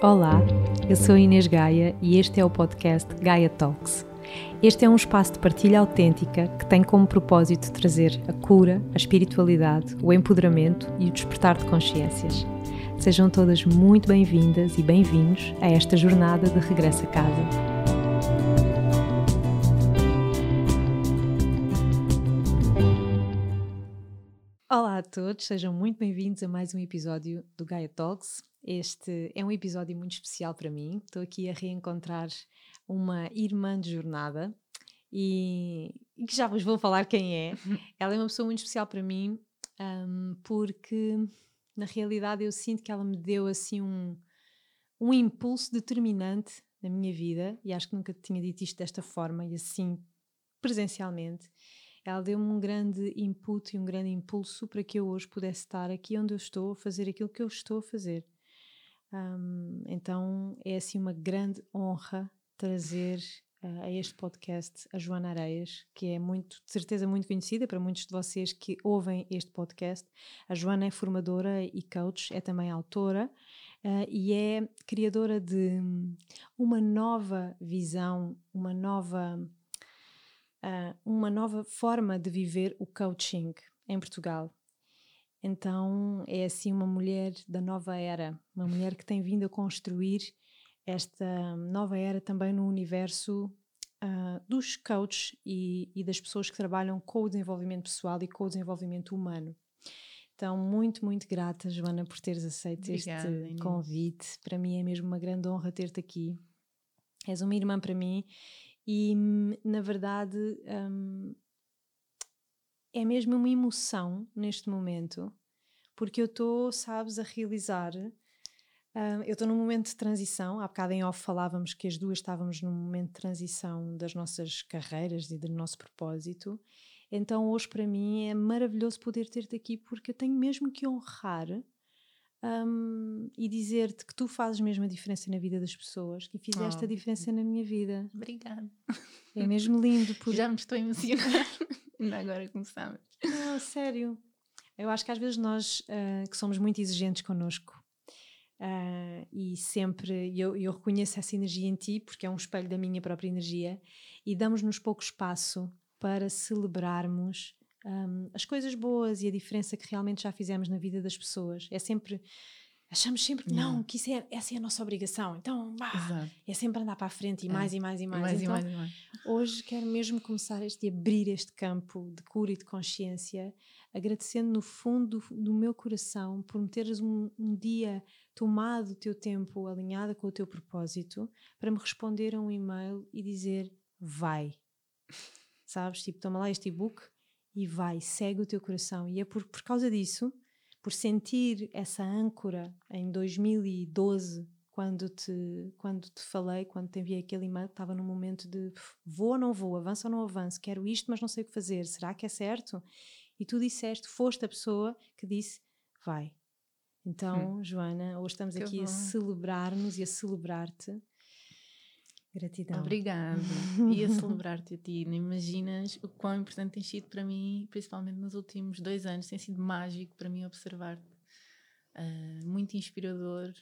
Olá, eu sou Inês Gaia e este é o podcast Gaia Talks. Este é um espaço de partilha autêntica que tem como propósito trazer a cura, a espiritualidade, o empoderamento e o despertar de consciências. Sejam todas muito bem-vindas e bem-vindos a esta jornada de regresso a casa. Olá a todos, sejam muito bem-vindos a mais um episódio do Gaia Talks. Este é um episódio muito especial para mim. Estou aqui a reencontrar uma irmã de jornada e, e que já vos vou falar quem é. Ela é uma pessoa muito especial para mim um, porque, na realidade, eu sinto que ela me deu assim um, um impulso determinante na minha vida e acho que nunca tinha dito isto desta forma e assim presencialmente ela deu-me um grande input e um grande impulso para que eu hoje pudesse estar aqui onde eu estou, a fazer aquilo que eu estou a fazer. Um, então é assim uma grande honra trazer uh, a este podcast a Joana Areias, que é muito, de certeza muito conhecida para muitos de vocês que ouvem este podcast. A Joana é formadora e coach, é também autora. Uh, e é criadora de uma nova visão, uma nova uh, uma nova forma de viver o coaching em Portugal. Então é assim uma mulher da nova era, uma mulher que tem vindo a construir esta nova era também no universo uh, dos coaches e, e, das pessoas que trabalham com o desenvolvimento pessoal e com o desenvolvimento humano. Então, muito, muito grata, Joana, por teres aceito Obrigada, este Inês. convite. Para mim é mesmo uma grande honra ter-te aqui. És uma irmã para mim e, na verdade, um, é mesmo uma emoção neste momento, porque eu estou, sabes, a realizar. Um, eu estou num momento de transição. Há bocado em off falávamos que as duas estávamos num momento de transição das nossas carreiras e do nosso propósito. Então, hoje para mim é maravilhoso poder ter-te aqui, porque eu tenho mesmo que honrar um, e dizer-te que tu fazes mesmo a diferença na vida das pessoas, que fizeste oh, a diferença na minha vida. Obrigada. É mesmo lindo. Porque... Já me estou a emocionar. Ainda agora começamos. Não, sério. Eu acho que às vezes nós uh, que somos muito exigentes connosco uh, e sempre eu, eu reconheço essa energia em ti porque é um espelho da minha própria energia e damos-nos pouco espaço para celebrarmos um, as coisas boas e a diferença que realmente já fizemos na vida das pessoas. É sempre. Achamos sempre que não, que isso é, essa é a nossa obrigação. Então, bah, é sempre andar para a frente e é. mais e mais e mais. mais, então, e mais, e mais. Hoje quero mesmo começar este abrir este campo de cura e de consciência, agradecendo no fundo do, do meu coração por me teres um, um dia tomado o teu tempo alinhada com o teu propósito para me responder a um e-mail e dizer vai. Sabes? Tipo, toma lá este e-book, e vai, segue o teu coração. E é por, por causa disso, por sentir essa âncora em 2012, quando te, quando te falei, quando te enviei aquele e-mail, estava num momento de vou ou não vou, avanço ou não avanço, quero isto, mas não sei o que fazer, será que é certo? E tu disseste, foste a pessoa que disse vai. Então, hum. Joana, hoje estamos que aqui bom. a celebrar-nos e a celebrar-te Gratidão. Obrigada. e a celebrar-te a ti. Não imaginas o quão importante tem sido para mim, principalmente nos últimos dois anos. Tem sido mágico para mim observar-te. Uh, muito inspirador.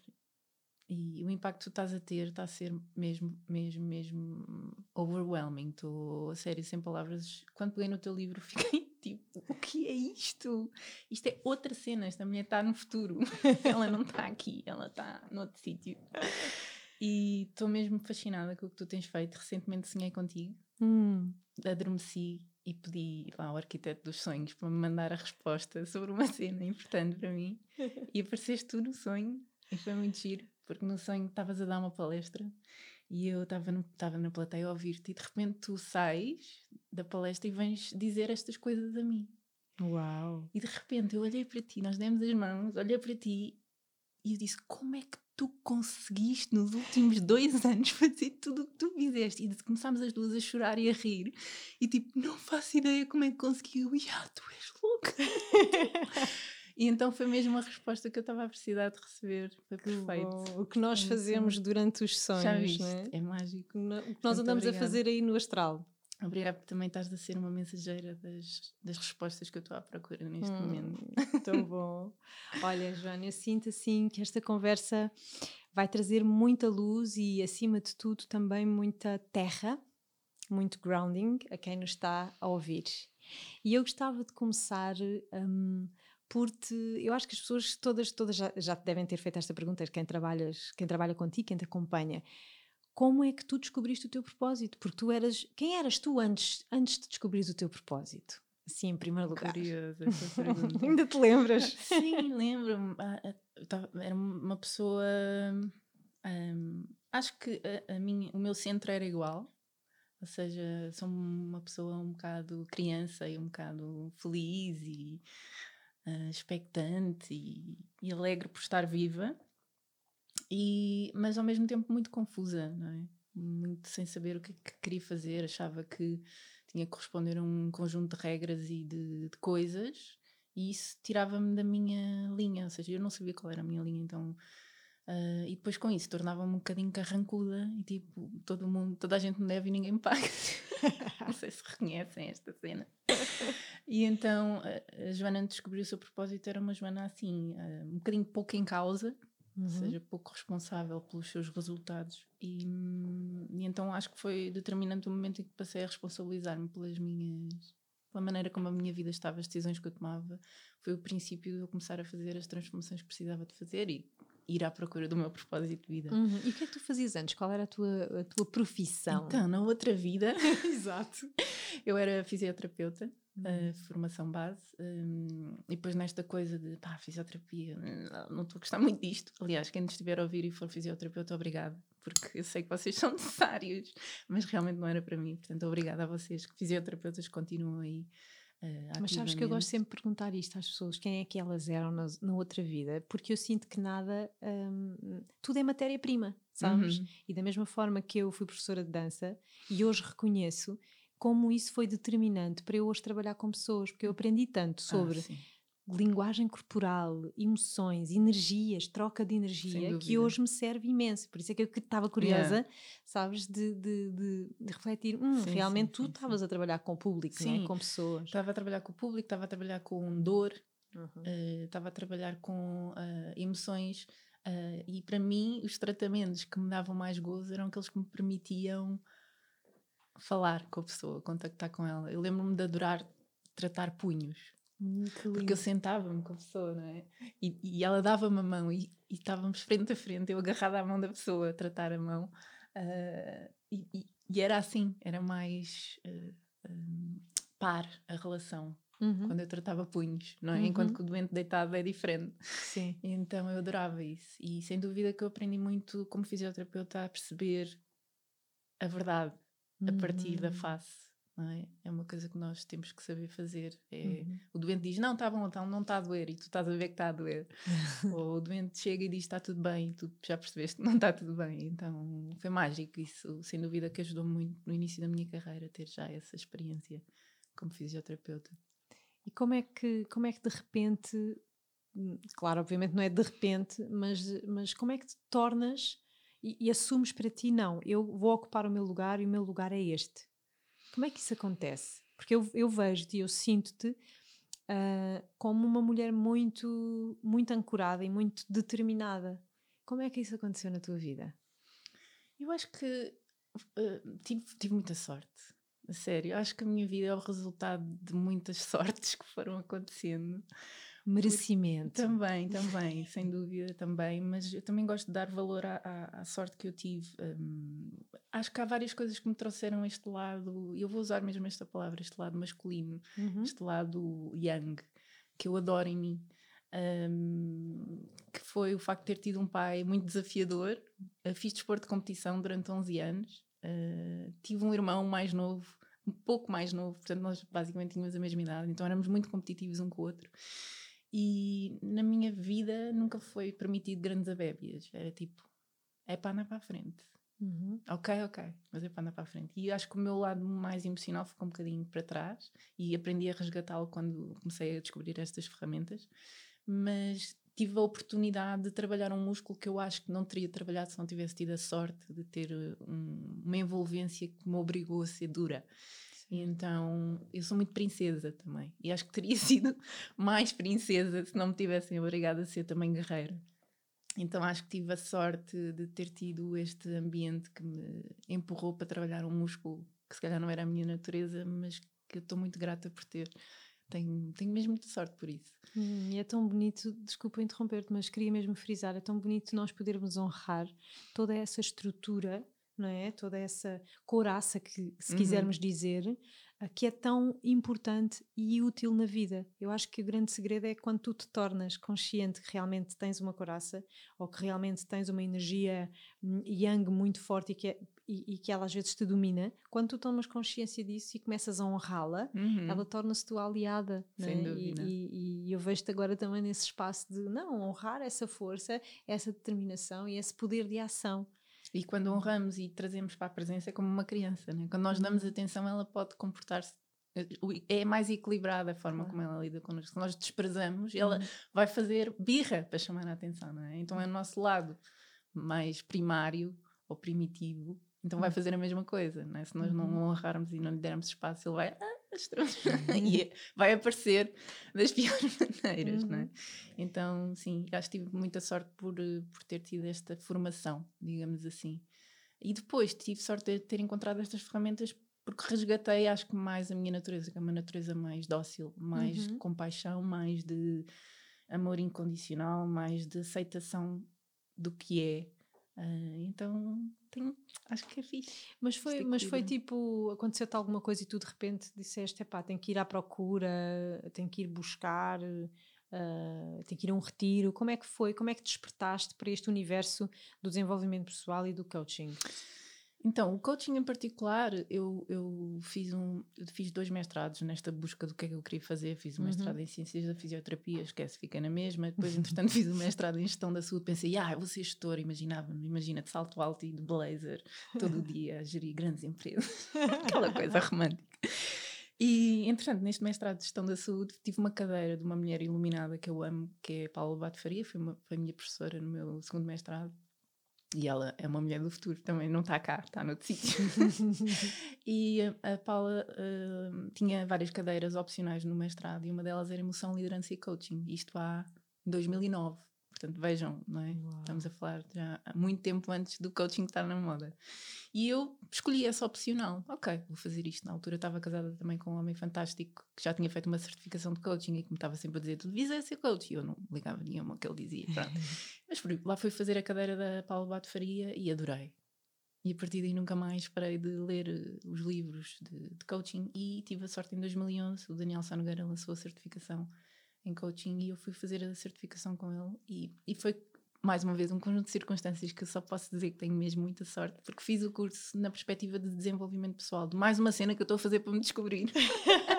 E o impacto que tu estás a ter está a ser mesmo, mesmo, mesmo overwhelming. Estou, a sério, sem palavras. Quando peguei no teu livro, fiquei tipo: o que é isto? Isto é outra cena. Esta mulher está no futuro. ela não está aqui, ela está noutro sítio. E estou mesmo fascinada com o que tu tens feito. Recentemente sonhei contigo, hum. adormeci e pedi lá ao arquiteto dos sonhos para me mandar a resposta sobre uma cena importante para mim. e apareceste tu no sonho e foi muito giro, porque no sonho estavas a dar uma palestra e eu estava na plateia a ouvir-te e de repente tu sais da palestra e vens dizer estas coisas a mim. Uau! E de repente eu olhei para ti, nós demos as mãos, olhei para ti e eu disse: Como é que tu conseguiste nos últimos dois anos fazer tudo o que tu fizeste? E começámos as duas a chorar e a rir. E tipo, não faço ideia como é que conseguiu. E ah, tu és louca. e então foi mesmo a resposta que eu estava a precisar de receber. Foi perfeito. O que nós fazemos durante os sonhos, Já viste, é? é mágico. O que nós Muito andamos obrigada. a fazer aí no astral. Obrigada por também estás a ser uma mensageira das, das respostas que eu estou à procura neste hum, momento. Tão bom. Olha, Joana, eu sinto assim que esta conversa vai trazer muita luz e, acima de tudo, também muita terra, muito grounding a quem nos está a ouvir. E eu gostava de começar um, por te. Eu acho que as pessoas todas, todas já, já te devem ter feito esta pergunta, quem, trabalhas, quem trabalha contigo, quem te acompanha. Como é que tu descobriste o teu propósito? Porque tu eras. Quem eras tu antes, antes de descobrires o teu propósito? Assim, em primeiro lugar. Curioso essa pergunta. Ainda te lembras? Sim, lembro-me. Ah, ah, era uma pessoa. Um, acho que a, a minha, o meu centro era igual. Ou seja, sou uma pessoa um bocado criança e um bocado feliz e uh, expectante e, e, alegre por estar viva, e, mas ao mesmo tempo muito confusa, não é? Muito sem saber o que, que queria fazer, achava que tinha que responder a um conjunto de regras e de, de coisas, e isso tirava-me da minha linha, ou seja, eu não sabia qual era a minha linha, então Uh, e depois com isso tornava-me um bocadinho carrancuda e tipo, todo mundo, toda a gente me deve e ninguém me paga. Não sei se reconhecem esta cena. E então a Joana descobriu o seu propósito, era uma Joana assim, uh, um bocadinho pouco em causa, uhum. seja, pouco responsável pelos seus resultados. E, e então acho que foi determinante o momento em que passei a responsabilizar-me pelas minhas pela maneira como a minha vida estava, as decisões que eu tomava, foi o princípio de eu começar a fazer as transformações que precisava de fazer e ir à procura do meu propósito de vida. Uhum. E o que é que tu fazias antes? Qual era a tua, a tua profissão? Então, na outra vida, exato, eu era fisioterapeuta, uhum. formação base, um, e depois nesta coisa de pá, fisioterapia, não estou a gostar muito disto. Aliás, quem estiver a ouvir e for fisioterapeuta, obrigado, porque eu sei que vocês são necessários, mas realmente não era para mim. Portanto, obrigada a vocês, que fisioterapeutas continuam aí Uh, Mas sabes que eu gosto sempre de perguntar isto às pessoas: quem é que elas eram na, na outra vida? Porque eu sinto que nada, um, tudo é matéria-prima, sabes? Uhum. E da mesma forma que eu fui professora de dança e hoje reconheço como isso foi determinante para eu hoje trabalhar com pessoas, porque eu aprendi tanto ah, sobre. Ah, linguagem corporal, emoções, energias, troca de energia, que hoje me serve imenso. Por isso é que eu estava curiosa, yeah. sabes, de, de, de, de refletir. Hum, sim, realmente sim, tu estavas a trabalhar com o público, sim. Né? com pessoas. Estava a trabalhar com o público, estava a trabalhar com dor, uhum. estava uh, a trabalhar com uh, emoções. Uh, e para mim, os tratamentos que me davam mais gozo eram aqueles que me permitiam falar com a pessoa, contactar com ela. Eu lembro-me de adorar tratar punhos. Porque eu sentava-me com a pessoa, não é? E, e ela dava-me a mão e, e, estávamos frente a frente, eu agarrada à mão da pessoa a tratar a mão. Uh, e, e, era assim, era mais uh, um, par a relação. Uhum. Quando eu tratava punhos, não é? Uhum. Enquanto que o doente deitado é diferente. Sim. Então eu adorava isso. E sem dúvida que eu aprendi muito como fisioterapeuta a perceber a verdade. A partir da uhum. face é? É uma coisa que nós temos que saber fazer. É, uhum. O doente diz, não, está bom, então não está a doer, e tu estás a ver que está a doer. Ou o doente chega e diz, está tudo bem, e tu já percebeste que não está tudo bem. Então foi mágico isso, sem dúvida que ajudou muito no início da minha carreira ter já essa experiência como fisioterapeuta. E como é que, como é que de repente, claro, obviamente não é de repente, mas, mas como é que te tornas e, e assumes para ti, não, eu vou ocupar o meu lugar e o meu lugar é este como é que isso acontece? Porque eu, eu vejo-te e eu sinto-te uh, como uma mulher muito, muito ancorada e muito determinada. Como é que isso aconteceu na tua vida? Eu acho que uh, tive, tive muita sorte. A sério, acho que a minha vida é o resultado de muitas sortes que foram acontecendo merecimento. Também, também, sem dúvida, também, mas eu também gosto de dar valor à, à, à sorte que eu tive. Um, acho que há várias coisas que me trouxeram este lado, eu vou usar mesmo esta palavra, este lado masculino, uhum. este lado young, que eu adoro em mim. Um, que foi o facto de ter tido um pai muito desafiador. Uh, fiz desporto de competição durante 11 anos. Uh, tive um irmão mais novo, um pouco mais novo, portanto, nós basicamente tínhamos a mesma idade, então éramos muito competitivos um com o outro. E na minha vida nunca foi permitido grandes abébias. Era tipo, é para andar para a frente. Uhum. Ok, ok, mas é para andar para a frente. E acho que o meu lado mais emocional ficou um bocadinho para trás e aprendi a resgatá-lo quando comecei a descobrir estas ferramentas. Mas tive a oportunidade de trabalhar um músculo que eu acho que não teria trabalhado se não tivesse tido a sorte de ter um, uma envolvência que me obrigou a ser dura. E então eu sou muito princesa também. E acho que teria sido mais princesa se não me tivessem obrigada a ser também guerreira. Então acho que tive a sorte de ter tido este ambiente que me empurrou para trabalhar um músculo que se calhar não era a minha natureza, mas que eu estou muito grata por ter. Tenho, tenho mesmo muita sorte por isso. Hum, é tão bonito, desculpa interromper-te, mas queria mesmo frisar, é tão bonito nós podermos honrar toda essa estrutura, não é? Toda essa couraça que, se uhum. quisermos dizer, que é tão importante e útil na vida. Eu acho que o grande segredo é quando tu te tornas consciente que realmente tens uma coraça ou que realmente tens uma energia hum, yang muito forte e que, é, e, e, que ela às vezes te domina. Quando tu tomas consciência disso e começas a honrá-la, uhum. ela torna-se tua aliada. Sem né? dúvida. E, e, e eu vejo-te agora também nesse espaço de não honrar essa força, essa determinação e esse poder de ação. E quando honramos e trazemos para a presença é como uma criança, né? quando nós damos uhum. atenção, ela pode comportar-se. Eh, é mais equilibrada a forma como ela lida connosco. Se nós desprezamos, ela uhum. vai fazer birra para chamar a atenção, não é? Então é o nosso lado mais primário ou primitivo então vai uhum. fazer a mesma coisa, né? se nós não uhum. honrarmos e não lhe dermos espaço, ele vai, ah, e é, vai aparecer das piores maneiras, uhum. né? Então, sim, acho que tive muita sorte por, eh, por ter tido esta formação, digamos assim. E depois tive sorte de ter encontrado estas ferramentas porque resgatei, acho que mais a minha natureza, que é uma natureza mais dócil, mais uhum. de compaixão, mais de amor incondicional, mais de aceitação do que é. Uh, então tenho, acho que é fixe. Mas foi, mas foi tipo, aconteceu-te alguma coisa e tu de repente disseste, pá, tenho que ir à procura, tenho que ir buscar, uh, tenho que ir a um retiro. Como é que foi? Como é que despertaste para este universo do desenvolvimento pessoal e do coaching? Então, o coaching em particular, eu, eu fiz, um, fiz dois mestrados nesta busca do que é que eu queria fazer. Fiz um uhum. mestrado em Ciências da Fisioterapia, esquece, fiquei na mesma. Depois, entretanto, fiz um mestrado em Gestão da Saúde. Pensei, ah, eu vou ser gestor, imaginava-me, imagina de salto alto e de blazer, todo o dia a gerir grandes empresas. Aquela coisa romântica. E, entretanto, neste mestrado de Gestão da Saúde, tive uma cadeira de uma mulher iluminada que eu amo, que é Paula Bato Faria, foi, uma, foi a minha professora no meu segundo mestrado. E ela é uma mulher do futuro também, não está cá, está no sítio. e a, a Paula uh, tinha várias cadeiras opcionais no mestrado e uma delas era emoção, liderança e coaching. Isto há 2009. Portanto, vejam, não é? Estamos a falar já há muito tempo antes do coaching estar na moda. E eu escolhi essa opcional. Ok, vou fazer isto. Na altura estava casada também com um homem fantástico que já tinha feito uma certificação de coaching e que me estava sempre a dizer: Tu devias ser coach. E eu não ligava nenhuma ao que ele dizia. Mas lá fui fazer a cadeira da Paulo Bato Faria e adorei. E a partir daí nunca mais parei de ler eh, os livros de, de coaching. E tive a sorte em 2011, o Daniel Sanogueira lançou a certificação em coaching e eu fui fazer a certificação com ele e, e foi mais uma vez um conjunto de circunstâncias que eu só posso dizer que tenho mesmo muita sorte porque fiz o curso na perspectiva de desenvolvimento pessoal de mais uma cena que eu estou a fazer para me descobrir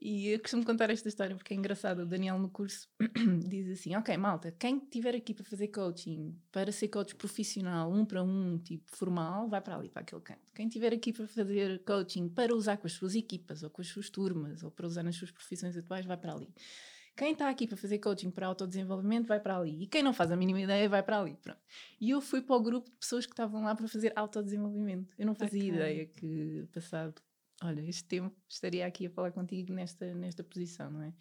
E eu costumo contar esta história porque é engraçado. O Daniel no curso diz assim: Ok, malta, quem estiver aqui para fazer coaching, para ser coach profissional, um para um, tipo formal, vai para ali, para aquele canto. Quem estiver aqui para fazer coaching para usar com as suas equipas, ou com as suas turmas, ou para usar nas suas profissões atuais, vai para ali. Quem está aqui para fazer coaching para autodesenvolvimento vai para ali. E quem não faz a mínima ideia vai para ali. Pronto. E eu fui para o grupo de pessoas que estavam lá para fazer autodesenvolvimento. Eu não fazia okay. ideia que, passado olha, este tempo estaria aqui a falar contigo nesta, nesta posição, não é?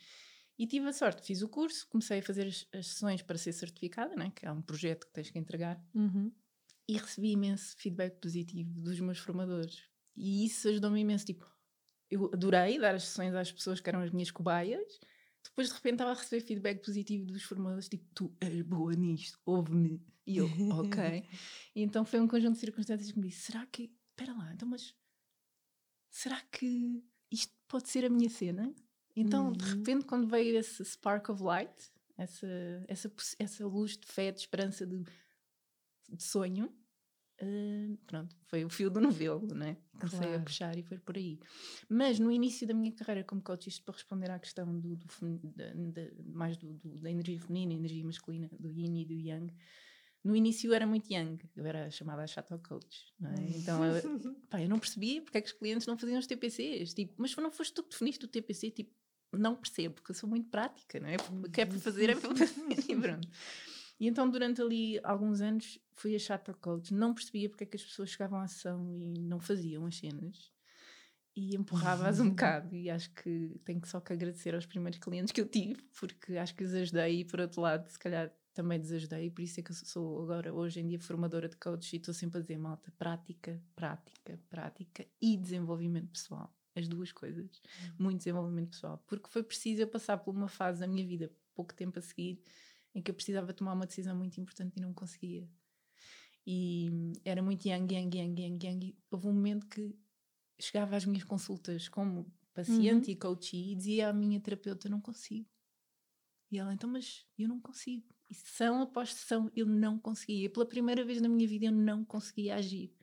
E tive a sorte, fiz o curso, comecei a fazer as, as sessões para ser certificada, né? que é um projeto que tens que entregar, uhum. e recebi imenso feedback positivo dos meus formadores. E isso ajudou-me imenso. Tipo, eu adorei dar as sessões às pessoas que eram as minhas cobaias, depois de repente estava a receber feedback positivo dos formadores, tipo, tu és boa nisto, ouve-me. E eu, ok. e então foi um conjunto de circunstâncias que me disse: será que. Espera lá, então, mas será que isto pode ser a minha cena? Então, uhum. de repente, quando veio esse spark of light, essa, essa, essa luz de fé, de esperança, de, de sonho, uh, pronto, foi o fio do novelo, né? Comecei claro. a puxar e foi por aí. Mas no início da minha carreira como coach, isto para responder à questão do, do da, da, mais do, do, da energia feminina, energia masculina, do yin e do yang, no início era muito young, eu era chamada a Chateau Coach, não é? Então eu, pá, eu não percebia porque é que os clientes não faziam os TPCs, tipo, mas não foste tu que definiste o TPC, tipo, não percebo, porque eu sou muito prática, não é? O que é para fazer é para fazer, e então durante ali alguns anos fui a Chateau Coach, não percebia porque é que as pessoas chegavam à ação e não faziam as cenas e empurrava-as um bocado e acho que tenho só que agradecer aos primeiros clientes que eu tive porque acho que os ajudei e por outro lado se calhar também desajudei, por isso é que eu sou agora, hoje em dia, formadora de coach e estou sempre a dizer, malta, prática, prática, prática e desenvolvimento pessoal. As duas coisas. Uhum. Muito desenvolvimento pessoal. Porque foi preciso eu passar por uma fase da minha vida, pouco tempo a seguir, em que eu precisava tomar uma decisão muito importante e não conseguia. E era muito yang, yang, yang, yang, yang. Houve um momento que chegava às minhas consultas como paciente uhum. e coach e dizia à minha terapeuta: Não consigo. E ela, então, mas eu não consigo. E sessão após sessão eu não conseguia. Pela primeira vez na minha vida eu não conseguia agir.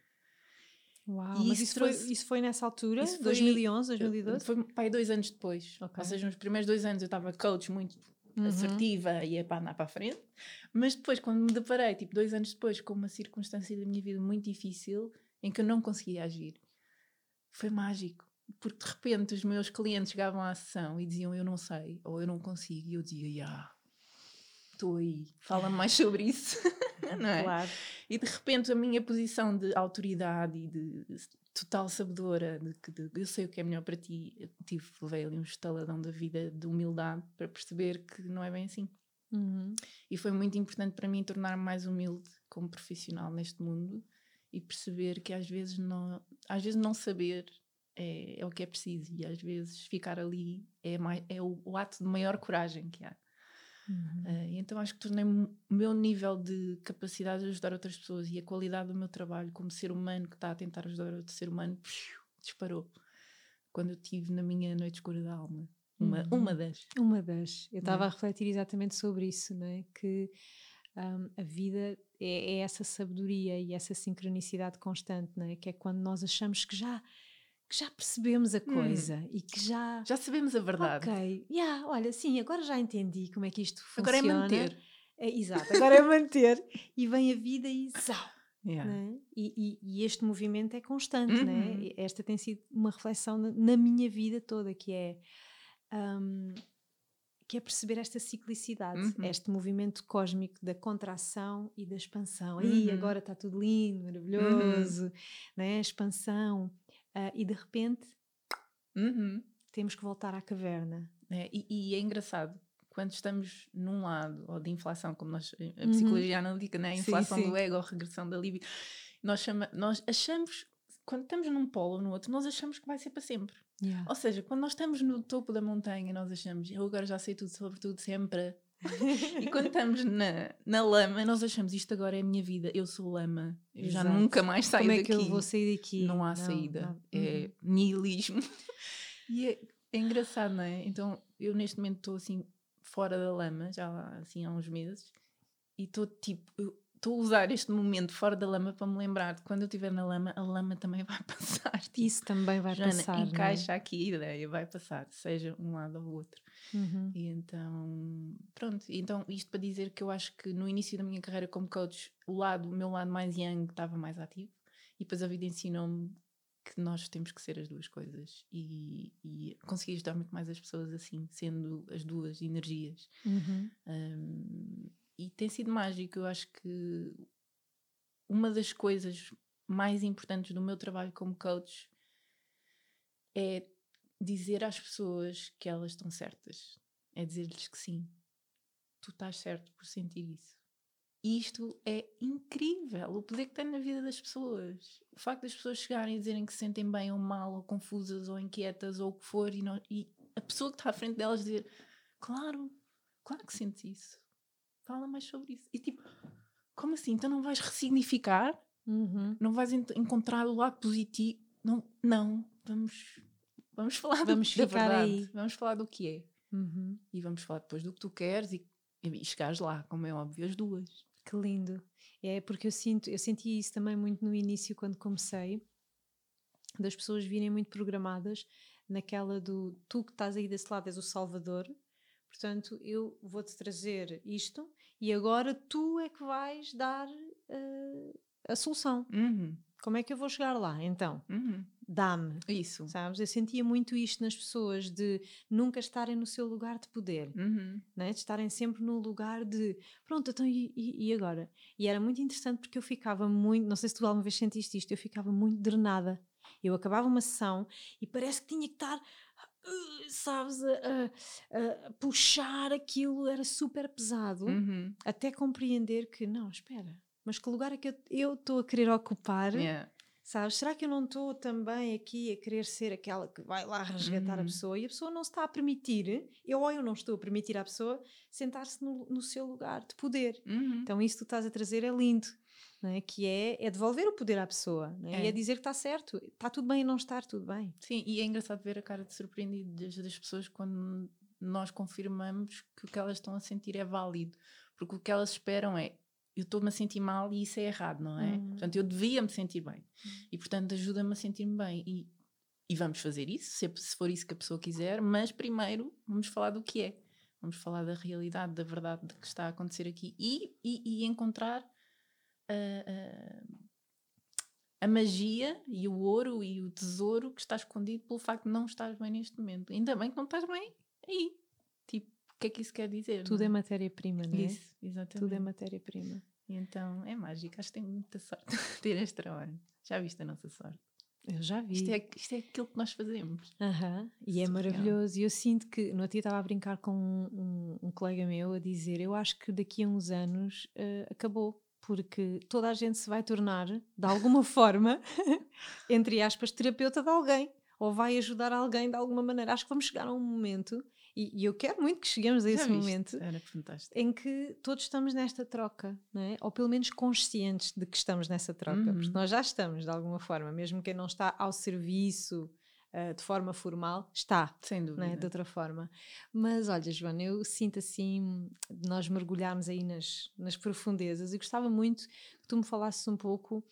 Uau, e mas isso, trouxe... foi, isso foi nessa altura? Isso foi, 2011, 2012? Foi pai dois anos depois. Okay. Ou seja, nos primeiros dois anos eu estava coach muito uhum. assertiva e ia para andar para a frente. Mas depois, quando me deparei, tipo dois anos depois, com uma circunstância da minha vida muito difícil, em que eu não conseguia agir, foi mágico porque de repente os meus clientes chegavam à sessão e diziam eu não sei ou eu não consigo e eu dizia, yeah, estou aí, fala mais sobre isso, não é? Claro. E de repente a minha posição de autoridade e de total sabedora de que de, eu sei o que é melhor para ti, eu tive, levei ali um estaladão da vida de humildade para perceber que não é bem assim. Uhum. E foi muito importante para mim tornar-me mais humilde como profissional neste mundo e perceber que às vezes não, às vezes não saber é, é o que é preciso e às vezes ficar ali é, mais, é o, o ato de maior coragem que há. Uhum. Uh, então acho que tornei o meu nível de capacidade de ajudar outras pessoas e a qualidade do meu trabalho como ser humano que está a tentar ajudar outro ser humano psiu, disparou quando eu tive na minha noite escura da alma. Uma, uhum. uma das. Uma das. Eu estava a refletir exatamente sobre isso, não é? Que um, a vida é, é, essa sabedoria e essa sincronicidade constante, não é? Que é quando nós achamos que já que já percebemos a hum. coisa hum. e que já. Já sabemos a verdade. Ok, yeah, olha, sim, agora já entendi como é que isto funciona. Agora é manter. É, exato, agora é manter. e vem a vida e zau. Yeah. Né? E, e, e, este movimento é constante, né? uhum. né? Esta tem sido uma reflexão na, na minha vida toda, que é. Um, que é perceber esta ciclicidade, uhum. este movimento cósmico da contração e da expansão. Uhum. E agora está tudo lindo, maravilhoso, uhum. né? expansão. Uh, e de repente uhum. temos que voltar à caverna. É, e, e, é engraçado, quando estamos num lado, ou de inflação, como nós, a uhum. psicologia uhum. analítica, né? a inflação sim, sim. do ego, a regressão da libido, nós, chama, nós achamos, quando estamos num polo ou no outro, nós achamos que vai ser para sempre. Yeah. Ou seja, quando nós estamos no topo da montanha, nós achamos, eu agora já sei tudo sobre tudo sempre. e quando estamos na, na lama, nós achamos isto agora é a minha vida, eu sou lama, eu já nunca mais saio daqui. Como é que eu vou sair daqui? Não há não, saída, não. é uhum. nihilismo. e é, é, engraçado, não é? Então eu neste momento estou assim fora da lama, já assim há uns meses, e estou tipo, estou a usar este momento fora da lama para me lembrar de quando eu estiver na lama, a lama também vai passar. Tipo, Isso também vai Jana, passar. É? Encaixa é? aqui a ideia, vai passar, seja um lado ou outro. Uhum. E então, pronto. Então, isto para dizer que eu acho que no início da minha carreira como coach, o lado, o meu lado mais young estava mais ativo, e depois a vida ensinou-me que nós temos que ser as duas coisas e, e conseguir ajudar muito mais as pessoas assim, sendo as duas energias. Uhum. Um, e tem sido mágico. Eu acho que uma das coisas mais importantes do meu trabalho como coach é dizer às pessoas que elas estão certas. É dizer-lhes que sim, tu estás certo por sentir isso. E isto é incrível, o poder que tem na vida das pessoas. O facto das pessoas chegarem e dizerem que se sentem bem ou mal, ou confusas, ou inquietas, ou o que for, e, não, e a pessoa que está à frente delas dizer: Claro, claro que sentes isso fala mais sobre isso. E tipo, como assim? Então não vais ressignificar? Uhum. Não vais encontrar o lado positivo? Não, não. Vamos, vamos falar vamos do, da verdade. Aí. Vamos falar do que é. Uhum. E vamos falar depois do que tu queres e, e chegares lá, como é óbvio, as duas. Que lindo. É porque eu sinto, eu senti isso também muito no início quando comecei, das pessoas virem muito programadas naquela do tu que estás aí desse lado és o salvador, portanto eu vou-te trazer isto e agora tu é que vais dar uh, a solução. Uhum. Como é que eu vou chegar lá? Então, uhum. dá-me. Isso. Sabes? Eu sentia muito isto nas pessoas de nunca estarem no seu lugar de poder, uhum. né? de estarem sempre no lugar de pronto, então e, e, agora? E era muito interessante porque eu ficava muito, não sei se tu alguma vez sentiste isto, eu ficava muito drenada. Eu acabava uma sessão e parece que tinha que estar sabes, a, a, a, puxar aquilo, era super pesado, Uhum. até compreender que, não, espera, mas que lugar é que eu estou a querer ocupar? Yeah. Sabes? Será que eu não estou também aqui a querer ser aquela que vai lá resgatar a Uhum. pessoa e a pessoa não se está a permitir, eu ou eu não estou a permitir à pessoa sentar-se no, no seu lugar de poder. Uhum. Então, isso que tu estás a trazer é lindo, é? que é, é devolver o poder à pessoa é? e É. é dizer que está certo, está tudo bem e não estar tudo bem. Sim, e é engraçado ver a cara de surpreendido das, das pessoas quando nós confirmamos que o que elas estão a sentir é válido. Porque o que elas esperam é eu estou-me a sentir mal e isso é errado, não é? Hum. Portanto, eu devia me sentir bem. E, portanto, ajuda-me a sentir-me bem. E, e vamos fazer isso, se, se for isso que a pessoa quiser, mas primeiro vamos falar do que é. Vamos falar da realidade, da verdade de que está a acontecer aqui e, e, e encontrar ah, ah, a magia e o ouro e o tesouro que está escondido pelo facto de não estar bem neste momento. Ainda bem que não estás bem aí. Tipo, o que é que isso quer dizer? Tudo não é matéria-prima, não é? Isso, exatamente. Tudo é matéria-prima. E então é mágico. Acho que tenho muita sorte de ter esta trabalho. Já viste a nossa sorte? Eu já vi. Isto é, isto é aquilo que nós fazemos. Aham, E é Surreal. maravilhoso. E eu sinto que, no outro dia estava a brincar com um, um- um colega meu a dizer: Eu acho que daqui a uns anos eh, acabou, porque toda a gente se vai tornar, de alguma forma, entre aspas, terapeuta de alguém, ou vai ajudar alguém de alguma maneira. Acho que vamos chegar a um momento, e, e eu quero muito que cheguemos a Já esse viste? momento, Era fantástico. em que todos estamos nesta troca, não é? ou pelo menos conscientes de que estamos nessa troca, Uhum. porque nós já estamos de alguma forma, mesmo quem não está ao serviço ah, de forma formal, está. Sem não dúvida. é? De outra forma. Mas olha, Joana, eu sinto assim de nós mergulharmos aí nas, nas profundezas e gostava muito que tu me falasses um pouco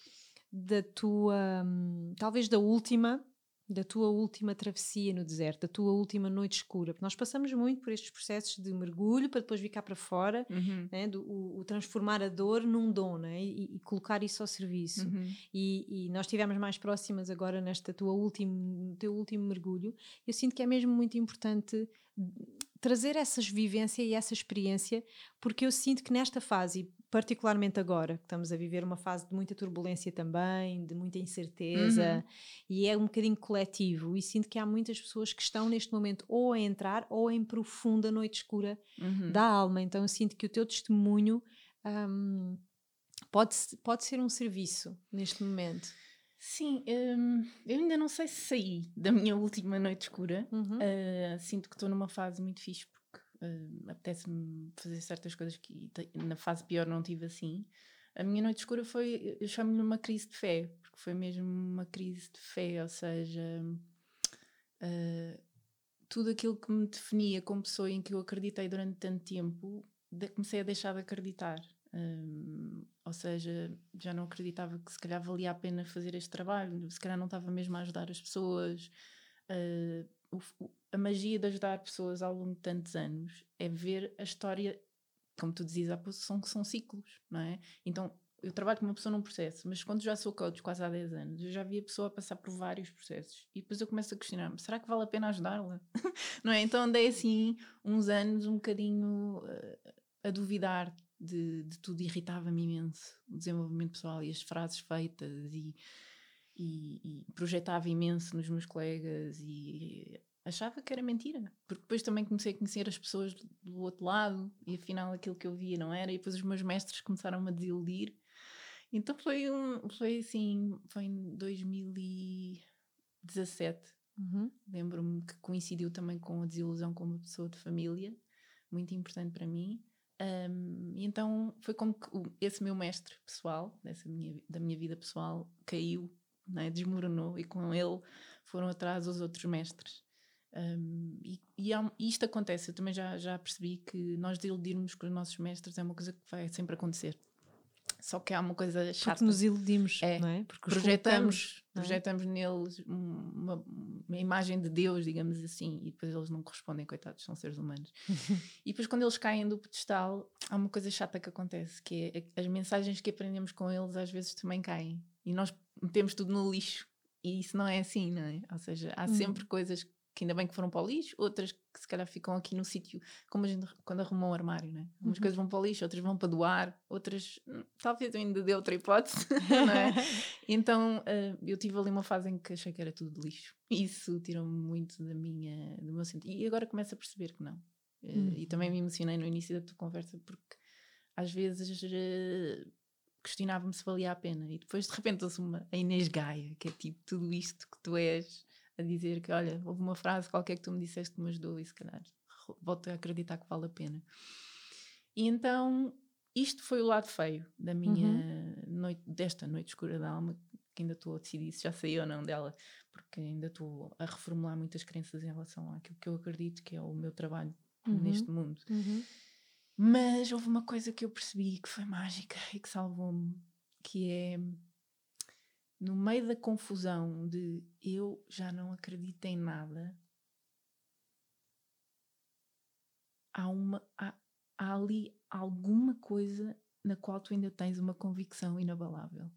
da tua, hum, talvez da última, da tua última travessia no deserto, da tua última noite escura, porque nós passamos muito por estes processos de mergulho para depois vir cá para fora, Uhum. né? do, o, o transformar a dor num dom né? e, e colocar isso ao serviço. Uhum. E, e nós estivemos mais próximas agora nesta tua último, teu último mergulho. Eu sinto que é mesmo muito importante trazer essas vivências e essa experiência, porque eu sinto que nesta fase, particularmente agora, que estamos a viver uma fase de muita turbulência também, de muita incerteza, Uhum. e é um bocadinho coletivo, e sinto que há muitas pessoas que estão neste momento ou a entrar ou em profunda noite escura Uhum. da alma. Então eu sinto que o teu testemunho hum, pode, pode ser um serviço neste momento. Sim, hum, eu ainda não sei se saí da minha última noite escura. Uhum. Uh, sinto que estou numa fase muito fixe uh, apetece-me fazer certas coisas que na fase pior não tive assim. A minha noite escura foi, eu chamo-lhe uma crise de fé, porque foi mesmo uma crise de fé, ou seja, uh, tudo aquilo que me definia como pessoa em que eu acreditei durante tanto tempo, de- comecei a deixar de acreditar. Um, ou seja, já não acreditava que se calhar valia a pena fazer este trabalho, se calhar não estava mesmo a ajudar as pessoas. Uh, o- a magia de ajudar pessoas ao longo de tantos anos é ver a história, como tu dizias há pouco, são, são ciclos, não é? Então, eu trabalho com uma pessoa num processo, mas quando já sou coach quase há 10 anos, eu já vi a pessoa passar por vários processos e depois eu começo a questionar-me: será que vale a pena ajudá-la? não é? Então andei assim uns anos um bocadinho uh, a duvidar de, de tudo, irritava-me imenso o desenvolvimento pessoal e as frases feitas e, e, e projetava imenso nos meus colegas e achava que era mentira, porque depois também comecei a conhecer as pessoas do- outro lado e afinal aquilo que eu via não era, e depois os meus mestres começaram a desiludir. Então foi um, foi assim, foi em 2017, Uhum. lembro-me que coincidiu também com a desilusão com uma pessoa de família, muito importante para mim. Um, e então foi como que esse meu mestre pessoal, dessa minha, da minha vida pessoal, caiu, não é? desmoronou, e com ele foram atrás os outros mestres. Um, e, e há- e isto acontece, eu também já, já percebi que nós desiludirmos com os nossos mestres é uma coisa que vai sempre acontecer. Só que há uma coisa chata. Porque nos iludimos, É. não é? Porque os projetamos, é? projetamos neles uma, uma imagem de Deus, digamos assim, e depois eles não correspondem, coitados, são seres humanos. e depois, quando eles caem do pedestal, há uma coisa chata que acontece, que é as mensagens que aprendemos com eles às vezes também caem. E nós metemos tudo no lixo. E isso não é assim, não é? Ou seja, há Hum. sempre coisas que ainda bem que foram para o lixo, outras que se calhar ficam aqui no sítio, como a gente quando arrumou um armário, né? Umas uhum. coisas vão para o lixo, outras vão para doar, outras hum, talvez eu ainda dê outra hipótese, não é? então uh, eu tive ali uma fase em que achei que era tudo lixo. Isso tirou-me muito da minha, do meu sentido. E agora começo a perceber que não. Uh, uhum. E também me emocionei no início da tua conversa porque às vezes uh, questionava-me se valia a pena. E depois de repente ouço uma a Inês Gaia, que é tipo tudo isto que tu és a dizer que, olha, houve uma frase qualquer que tu me disseste que me ajudou e se calhar volto a acreditar que vale a pena. E então, isto foi o lado feio da minha uhum. noite, desta noite escura da alma, que ainda estou a decidir se já saí ou não dela, porque ainda estou a reformular muitas crenças em relação àquilo que eu acredito que é o meu trabalho uhum. neste mundo. Uhum. Mas houve uma coisa que eu percebi que foi mágica e que salvou-me, que é no meio da confusão de eu já não acredito em nada, há, uma, há, há ali alguma coisa na qual tu ainda tens uma convicção inabalável.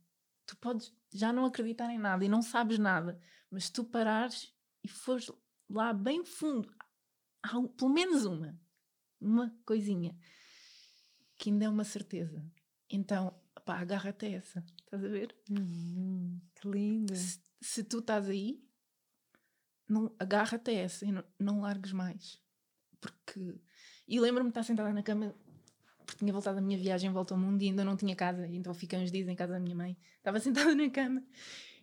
Tu podes já não acreditar em nada e não sabes nada, mas tu parares e fores lá bem fundo, há pelo menos uma, uma coisinha que ainda é uma certeza. Então, pá, agarra-te essa, estás a ver? Uhum, que linda. Se, se, tu estás aí, não, agarra-te a essa e não, não largues mais. Porque. E lembro-me de estar sentada na cama, porque tinha voltado a minha viagem, volta ao mundo e ainda não tinha casa, então fiquei uns dias em casa da minha mãe. Estava sentada na cama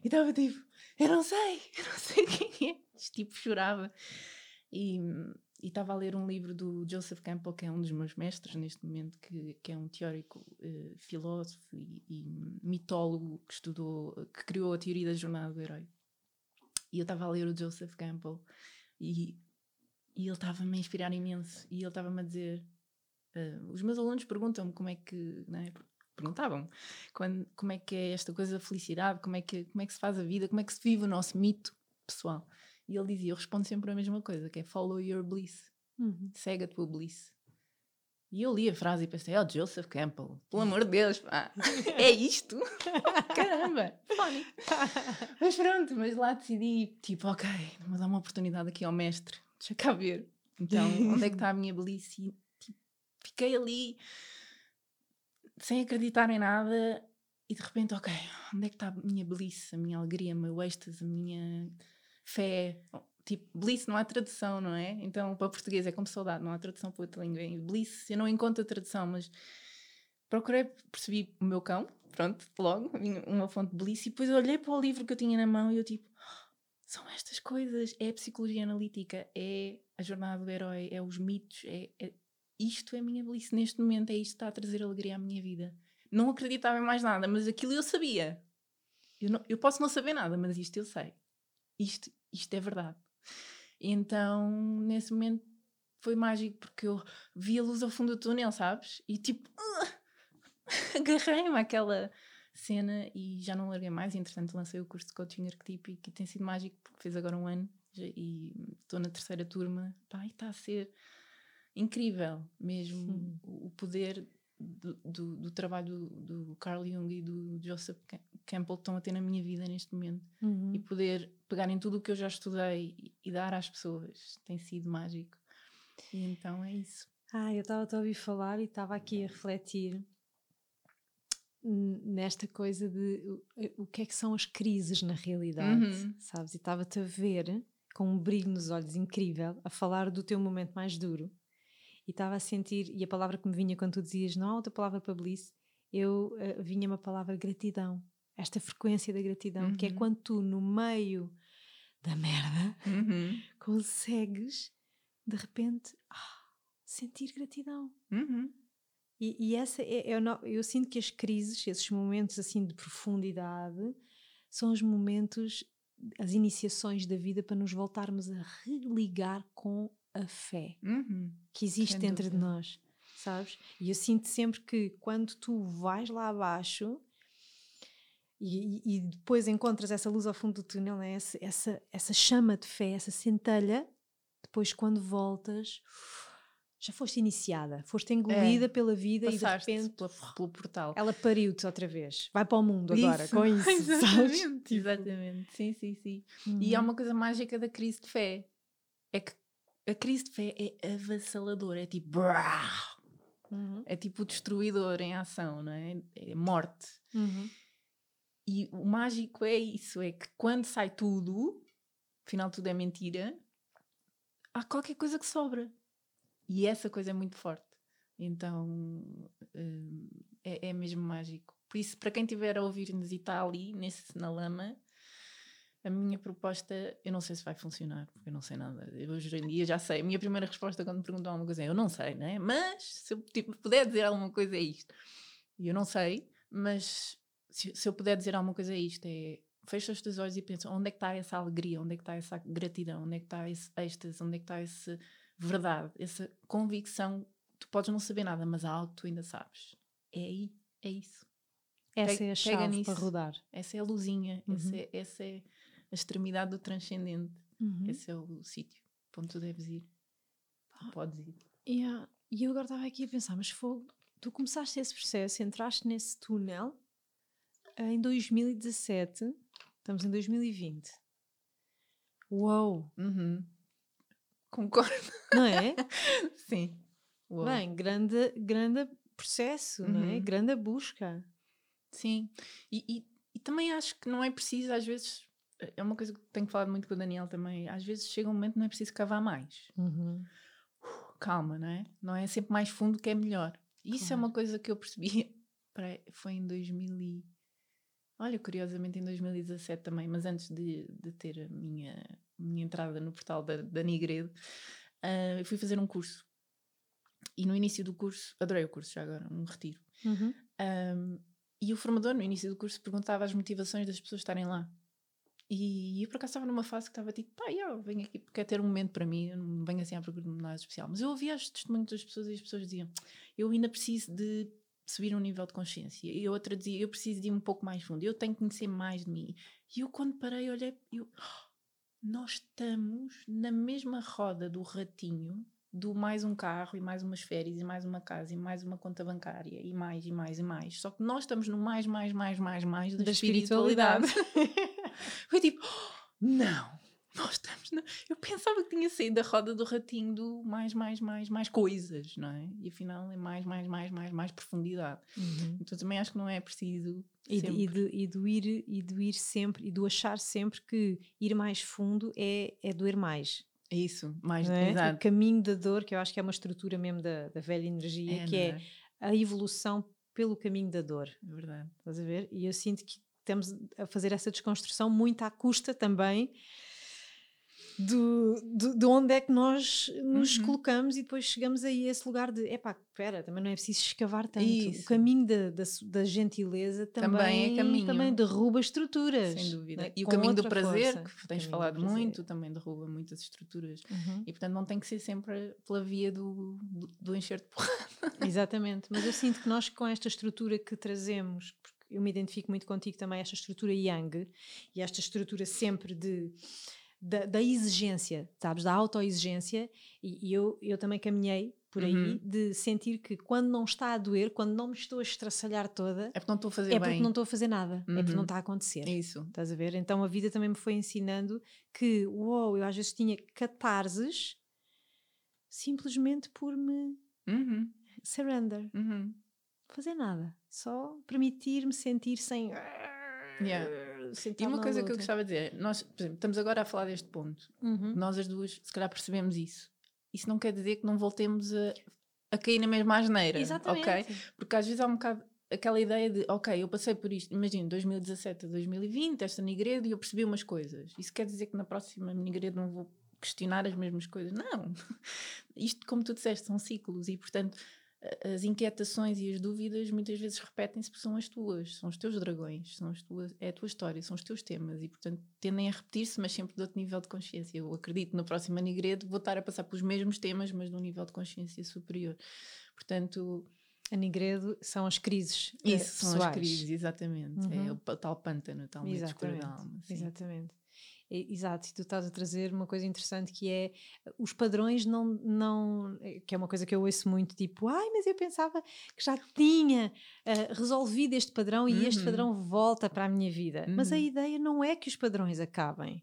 e estava tipo, eu não sei, eu não sei quem é. Tipo, chorava. E, e estava a ler um livro do Joseph Campbell, que é um dos meus mestres neste momento, que, que é um teórico, uh, filósofo e, e, mitólogo que estudou, que criou a teoria da jornada do herói. E eu estava a ler o Joseph Campbell e, e ele estava-me a inspirar imenso. E ele estava-me a dizer: uh, os meus alunos perguntam-me como é que. Né, perguntavam como é que é esta coisa da felicidade, como é, que, como é que se faz a vida, como é que se vive o nosso mito pessoal. E ele dizia: Eu respondo sempre a mesma coisa, que é follow your bliss. Uhum. Segue a tua bliss. E eu li a frase e pensei: Oh, Joseph Campbell, pelo amor de Deus, pá, é isto? Caramba, funny. mas pronto, mas lá decidi: tipo, ok, vamos dar uma oportunidade aqui ao mestre, deixa cá ver. Então, onde é que está a minha bliss? E tipo, fiquei ali sem acreditar em nada e de repente, ok, onde é que está a minha bliss, a minha alegria, o meu êxtase, a minha fé. Tipo, bliss não há tradução, não é? Então, para português é como saudade, não há tradução para outra língua. Em bliss, eu não encontro a tradução, mas procurei, percebi o meu cão, pronto, logo, uma fonte bliss, e depois olhei para o livro que eu tinha na mão e eu tipo, são estas coisas, é a psicologia analítica, é a jornada do herói, é os mitos, é, é isto é a minha bliss neste momento, é isto que está a trazer alegria à minha vida. Não acreditava em mais nada, mas aquilo eu sabia. Eu, não, eu posso não saber nada, mas isto eu sei isto, isto é verdade. Então, nesse momento foi mágico porque eu vi a luz ao fundo do túnel, sabes? E tipo, uh, agarrei-me àquela cena e já não larguei mais. E, entretanto, lancei o curso de coaching arquetípico e tem sido mágico porque fez agora um ano e estou na terceira turma. Pá, e está a ser incrível mesmo hum. o poder do, do, do, trabalho do, do, Carl Jung e do Joseph Campbell estão a ter na minha vida neste momento uhum. e poder pegar em tudo o que eu já estudei e, e dar às pessoas tem sido mágico. E então é isso. Ah, eu estava a ouvir falar e estava aqui a refletir nesta coisa de o, que é que são as crises na realidade, uhum. sabes? E estava-te a ver com um brilho nos olhos incrível a falar do teu momento mais duro e estava a sentir, e a palavra que me vinha quando tu dizias não há outra palavra para bliss, eu uh, vinha uma palavra gratidão, esta frequência da gratidão, uhum. que é uhum. quando tu no meio da merda uhum. consegues de repente ah, sentir gratidão. Uhum. E, e, essa é, é, eu, eu sinto que as crises, esses momentos assim de profundidade, são os momentos, as iniciações da vida para nos voltarmos a religar com a fé uhum. que existe dentro de nós, sabes? E eu sinto sempre que quando tu vais lá abaixo e, e depois encontras essa luz ao fundo do túnel, né? essa, essa, essa chama de fé, essa centelha, depois quando voltas já foste iniciada, foste engolida é, pela vida e de repente pela, pelo portal. Ela pariu-te outra vez. Vai para o mundo agora com isso. Exatamente, exatamente. Sim, sim, sim. Uhum. E há uma coisa mágica da crise de fé, é que a crise de fé é avassaladora, é tipo. Uhum. É tipo o destruidor em ação, não é? É morte. Uhum. E o mágico é isso: é que quando sai tudo, afinal tudo é mentira, há qualquer coisa que sobra. E essa coisa é muito forte. Então hum, é, é mesmo mágico. Por isso, para quem estiver a ouvir-nos e está ali, nesse, na lama, a minha proposta, eu não sei se vai funcionar, porque eu não sei nada. Eu, hoje em dia já sei. A minha primeira resposta quando me perguntam alguma coisa é: eu não sei, né? Mas se eu tipo, puder dizer alguma coisa, é isto. E eu não sei, mas se, se eu puder dizer alguma coisa, é isto: é fecha os teus olhos e pensa onde é que está essa alegria, onde é que está essa gratidão, onde é que está esse êxtase, onde é que está essa verdade, essa convicção. Tu podes não saber nada, mas há algo que tu ainda sabes. É aí, é isso. Essa pega, é a chave para rodar. Essa é a luzinha, uhum. essa, é, essa é a extremidade do transcendente. Uhum. Esse é o sítio onde tu deves ir. Ah, podes ir. Yeah. E eu agora estava aqui a pensar, mas fogo, tu começaste esse processo, entraste nesse túnel em 2017, estamos em 2020. Uou! Uhum. Concordo. Não é? Sim. Uou. Bem, grande, grande processo, uhum. não é? Uhum. Grande busca. Sim. E, e, e, também acho que não é preciso, às vezes, é uma coisa que tenho falado muito com o Daniel também. Às vezes chega um momento que não é preciso cavar mais. Uhum. Uh, calma, não é? Não é sempre mais fundo que é melhor. Isso claro. é uma coisa que eu percebi. Foi em 2000 e... Olha, curiosamente em 2017 também, mas antes de, de ter a minha, minha entrada no portal da, da Nigredo, uh, eu fui fazer um curso. E no início do curso, adorei o curso já agora, um retiro. Uhum. Um, e o formador, no início do curso, perguntava as motivações das pessoas estarem lá. E eu por acaso estava numa fase que estava tipo, pá, eu venho aqui porque quer ter um momento para mim, eu não venho assim à procura de nada especial. Mas eu ouvia os testemunhos das pessoas e as pessoas diziam, eu ainda preciso de subir um nível de consciência. E outra dizia, eu preciso de ir um pouco mais fundo, eu tenho que conhecer mais de mim. E eu quando parei, olhei, eu, oh, nós estamos na mesma roda do ratinho do mais um carro e mais umas férias e mais uma casa e mais uma conta bancária e mais e mais e mais. Só que nós estamos no mais, mais, mais, mais, mais da, da espiritualidade. espiritualidade. Foi tipo, oh, não, nós estamos. Na... Eu pensava que tinha saído da roda do ratinho do mais, mais, mais, mais coisas, não é? E afinal é mais, mais, mais, mais, mais profundidade. Uhum. Então também acho que não é preciso. E, de, e, de, e, do ir, e do ir sempre, e do achar sempre que ir mais fundo é, é doer mais. É isso, mais é? O caminho da dor, que eu acho que é uma estrutura mesmo da, da velha energia, é, que é, é, a evolução pelo caminho da dor. É verdade. Estás a ver? E eu sinto que estamos a fazer essa desconstrução muito à custa também do, do, de onde é que nós nos uhum. colocamos e depois chegamos aí a esse lugar de epá, espera, também não é preciso escavar tanto. Isso. O caminho da, da, da gentileza também, também, é caminho. também derruba estruturas. Sem dúvida. Né? E o caminho do prazer, força. que tens falado muito, também derruba muitas estruturas. Uhum. E portanto não tem que ser sempre pela via do, do, do encher de porrada. Exatamente. Mas eu sinto que nós com esta estrutura que trazemos, eu me identifico muito contigo também, esta estrutura yang e esta estrutura sempre de da, da exigência, sabes? Da autoexigência, e, e eu, eu também caminhei por aí uhum. de sentir que quando não está a doer, quando não me estou a estraçalhar toda, é porque não estou a fazer é bem. porque não estou a fazer nada, uhum. é porque não uhum. está a acontecer. Isso. Estás a ver? Então a vida também me foi ensinando que, uou, eu às vezes tinha catarses simplesmente por me uhum. surrender. Uhum. Fazer nada, só permitir-me sentir sem. Yeah e uma coisa que eu gostava de dizer, nós exemplo, estamos agora a falar deste ponto, uhum. nós as duas se calhar percebemos isso. Isso não quer dizer que não voltemos a, a cair na mesma asneira, Exatamente. ok? Porque às vezes há um bocado aquela ideia de, ok, eu passei por isto, imagino, 2017 a 2020, esta Nigredo, e eu percebi umas coisas. Isso quer dizer que na próxima Nigredo não vou questionar as mesmas coisas? Não. Isto, como tu disseste, são ciclos e, portanto, as inquietações e as dúvidas muitas vezes repetem-se porque são as tuas, são os teus dragões, são as tuas, é a tua história, são os teus temas e, portanto, tendem a repetir-se, mas sempre de outro nível de consciência. Eu acredito no próximo Anigredo vou estar a passar pelos mesmos temas, mas num nível de consciência superior. Portanto. Anigredo são as crises. Eh, Isso, são as crises, exatamente. É uhum. É o tal pântano, tal meio escuro da alma. Exatamente. Exato, e tu estás a trazer uma coisa interessante que é os padrões não, não que é uma coisa que eu ouço muito, tipo, ai, mas eu pensava que já tinha uh, resolvido este padrão e uhum. este padrão volta para a minha vida. Uhum. Mas a uhum. ideia não é que os padrões acabem.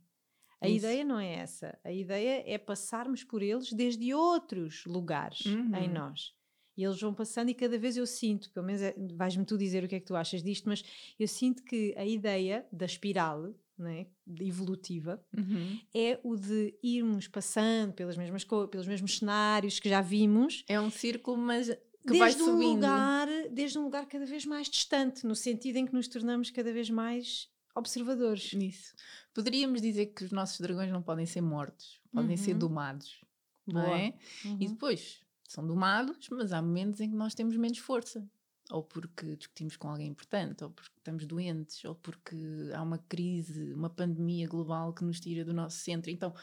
A Isso. ideia não é essa. A ideia é passarmos por eles desde outros lugares uhum. em nós. E eles vão passando e cada vez eu sinto, pelo menos é, vais-me tu dizer o que é que tu achas disto, mas eu sinto que a ideia da espiral né, evolutiva uhum. é o de irmos passando pelas mesmas pelos mesmos cenários que já vimos. É um círculo, mas que desde vai subindo. Um lugar, desde um lugar cada vez mais distante, no sentido em que nos tornamos cada vez mais observadores. Isso. Poderíamos dizer que os nossos dragões não podem ser mortos, podem uhum. ser domados. Boa. Não é? Uhum. E depois são domados, mas há momentos em que nós temos menos força. Ou porque discutimos com alguém importante, ou porque estamos doentes, ou porque há uma crise, uma pandemia global que nos tira do nosso centro. Então,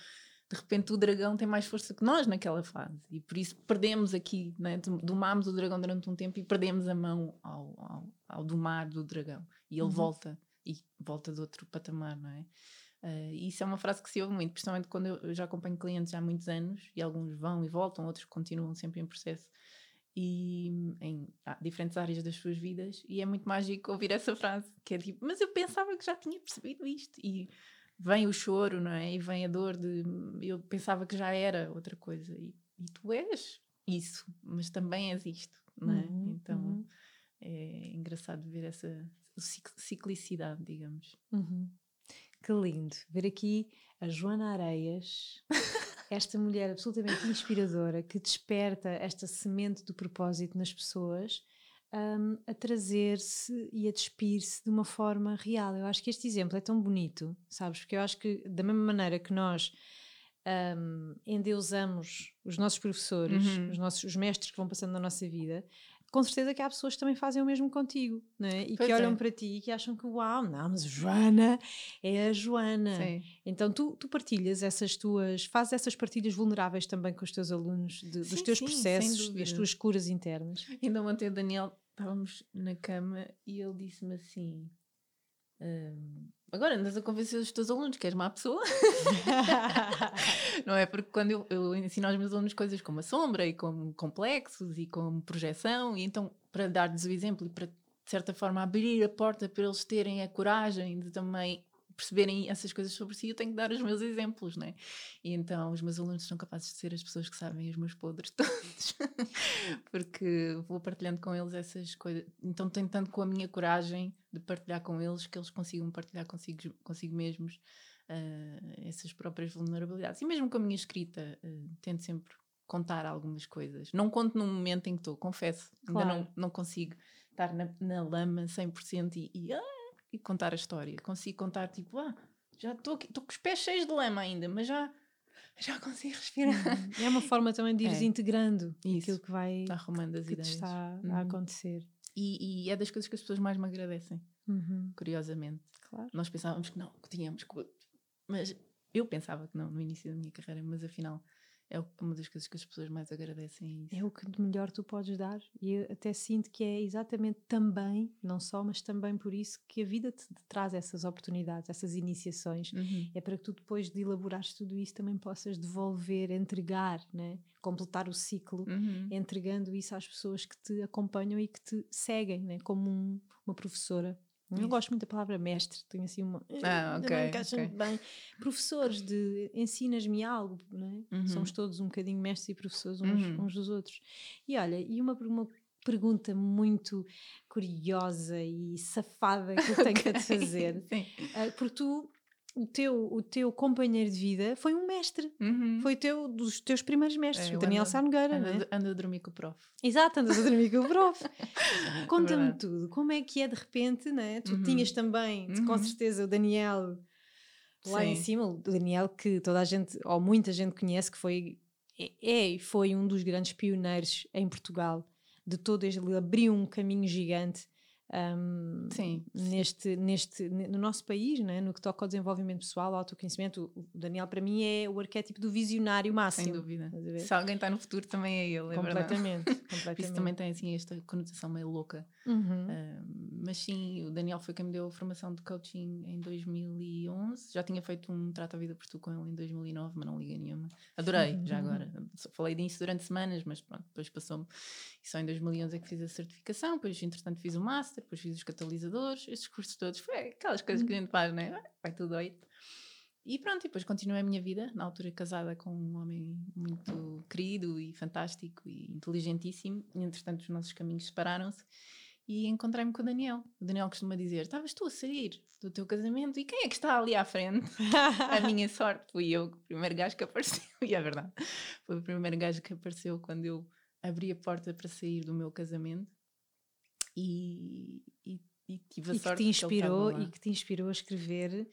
de repente, o dragão tem mais força que nós naquela fase. E por isso perdemos aqui, né? domámos o dragão durante um tempo e perdemos a mão ao, ao, ao domar do dragão. E ele uhum. volta, e volta de outro patamar, não é? Uh, isso é uma frase que se ouve muito, principalmente quando eu, eu, já acompanho clientes há muitos anos e alguns vão e voltam, outros continuam sempre em processo e em ah, diferentes áreas das suas vidas. E é muito mágico ouvir essa frase, que é tipo, mas eu pensava que já tinha percebido isto. E vem o choro, não é? E vem a dor de eu pensava que já era outra coisa. E, e tu és isso, mas também és isto, não é? Uhum, então uhum. é engraçado ver essa ciclicidade, digamos. Uhum. Que lindo ver aqui a Joana Areias, esta mulher absolutamente inspiradora que desperta esta semente do propósito nas pessoas. Um, a trazer-se e a despir-se de uma forma real. Eu acho que este exemplo é tão bonito, sabes? Porque eu acho que, da mesma maneira que nós um, endeusamos os nossos professores, uhum. os, nossos, os mestres que vão passando na nossa vida, com certeza que há pessoas que também fazem o mesmo contigo, né? E pois que olham é. para ti e que acham que, uau, não, mas Joana é a Joana. Sim. Então tu, tu partilhas essas tuas, fazes essas partilhas vulneráveis também com os teus alunos, de, sim, dos teus sim, processos, das tuas curas internas. Ainda ontem o Daniel, estávamos na cama e ele disse-me assim. Um, agora andas a convencer os teus alunos que és má pessoa. não é? Porque quando eu, eu, ensino aos meus alunos coisas como a sombra e como complexos e como projeção, e então para dar-lhes o exemplo e para de certa forma abrir a porta para eles terem a coragem de também perceberem essas coisas sobre si, eu tenho que dar os meus exemplos, né? E então os meus alunos são capazes de ser as pessoas que sabem os meus podres todos, porque vou partilhando com eles essas coisas. Então, tentando com a minha coragem de partilhar com eles, que eles consigam partilhar consigo, consigo mesmos uh, essas próprias vulnerabilidades. E mesmo com a minha escrita, uh, tento sempre contar algumas coisas. Não conto no momento em que estou, confesso, claro. ainda não, não consigo estar na, na lama 100% e, e ah, e contar a história. Consigo contar tipo, ah, já estou estou com os pés cheios de lama ainda, mas já já consigo respirar. Uhum. É uma forma também de ires é. integrando Isso. aquilo que vai está arrumando as que ideias. está uhum. a acontecer. E, e, é das coisas que as pessoas mais me agradecem, uhum. curiosamente. Claro. Nós pensávamos que não, que tínhamos que. Mas eu pensava que não no início da minha carreira, mas afinal é uma das coisas que as pessoas mais agradecem. É, é o que de melhor tu podes dar. E eu até sinto que é exatamente também, não só, mas também por isso que a vida te traz essas oportunidades, essas iniciações. Uhum. É para que tu depois de elaborares tudo isso também possas devolver, entregar, né? completar o ciclo, uhum. entregando isso às pessoas que te acompanham e que te seguem, né? como um, uma professora eu não gosto muito da palavra mestre, tenho assim uma. Ah, ok. Okay. bem. Professores de ensinas-me algo, não é? Uhum. Somos todos um bocadinho mestres e professores uns, uhum. uns dos outros. E olha, e uma, uma pergunta muito curiosa e safada que eu tenho okay. para te fazer. Sim. Uh, porque tu o teu, o teu companheiro de vida foi um mestre. Uhum. Foi teu, dos teus primeiros mestres, é, o Daniel Sarnogueira. Anda, né? anda a dormir com o prof. Exato, andas a dormir com o prof. Conta-me tudo. Como é que é de repente, né? Tu uhum. tinhas também, uhum. com certeza, o Daniel lá Sim. em cima, o Daniel que toda a gente, ou muita gente conhece, que foi é, é e foi um dos grandes pioneiros em Portugal de todo ele abriu um caminho gigante um, sim, neste, neste, no nosso país, né? no que toca ao desenvolvimento pessoal, ao autoconhecimento. O Daniel, para mim, é o arquétipo do visionário máximo. Sem dúvida. Se alguém está no futuro, também é ele. É completamente. completamente. Isso também tem assim, esta conotação meio louca. Uhum. mas sim, o Daniel foi quem me deu a formação de coaching em 2011. Já tinha feito um trato à vida por tu com ele em 2009, mas não liga nenhuma. Adorei, uhum. já agora. Falei disso durante semanas, mas pronto, depois passou-me. E só em 2011 é que fiz a certificação, depois, entretanto, fiz o master depois fiz os catalisadores, estes cursos todos, foi aquelas coisas que a gente faz, né? Vai tudo oito. e pronto, e depois continuei a minha vida, na altura casada com um homem muito querido e fantástico e inteligentíssimo. E entretanto os nossos caminhos separaram-se e encontrei-me com o Daniel. O Daniel costuma dizer: Estavas tu a sair do teu casamento e quem é que está ali à frente? a minha sorte fui eu, o primeiro gajo que apareceu. E é verdade, foi o primeiro gajo que apareceu quando eu abri a porta para sair do meu casamento. E, e, e tive a e sorte que te inspirou que e que te inspirou a escrever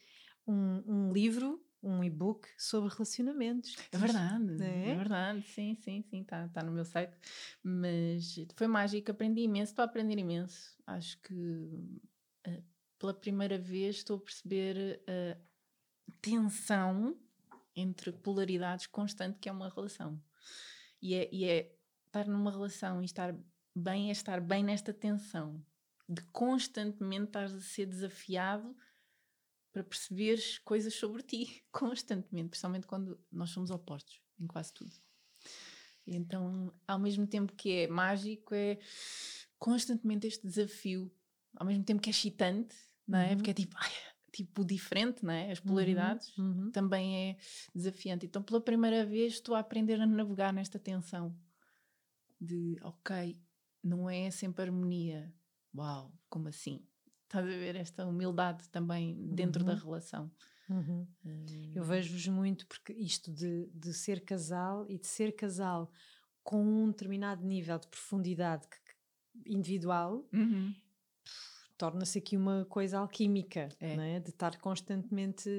um, um livro um e-book sobre relacionamentos. É verdade, é? é? verdade, sim, sim, sim, está tá no meu site. Mas foi mágico, aprendi imenso, estou a aprender imenso. Acho que uh, pela primeira vez estou a perceber a tensão entre polaridades constante que é uma relação. E é, e é estar numa relação e estar bem é estar bem nesta tensão de constantemente estar a ser desafiado para perceberes coisas sobre ti constantemente, principalmente quando nós somos opostos em quase tudo. E então, ao mesmo tempo que é mágico, é constantemente este desafio, ao mesmo tempo que é excitante, não é? Uhum. Porque é tipo, ai, tipo diferente, não é? As polaridades uhum. Uhum. também é desafiante. Então, pela primeira vez, estou a aprender a navegar nesta tensão de, ok, não é sempre harmonia. Uau, como assim? Estás a ver esta humildade também dentro uhum. da relação. Uhum. Eu hum. vejo-vos muito porque isto de, de ser casal e de ser casal com um determinado nível de profundidade individual uhum. torna-se aqui uma coisa alquímica, é. é? de estar constantemente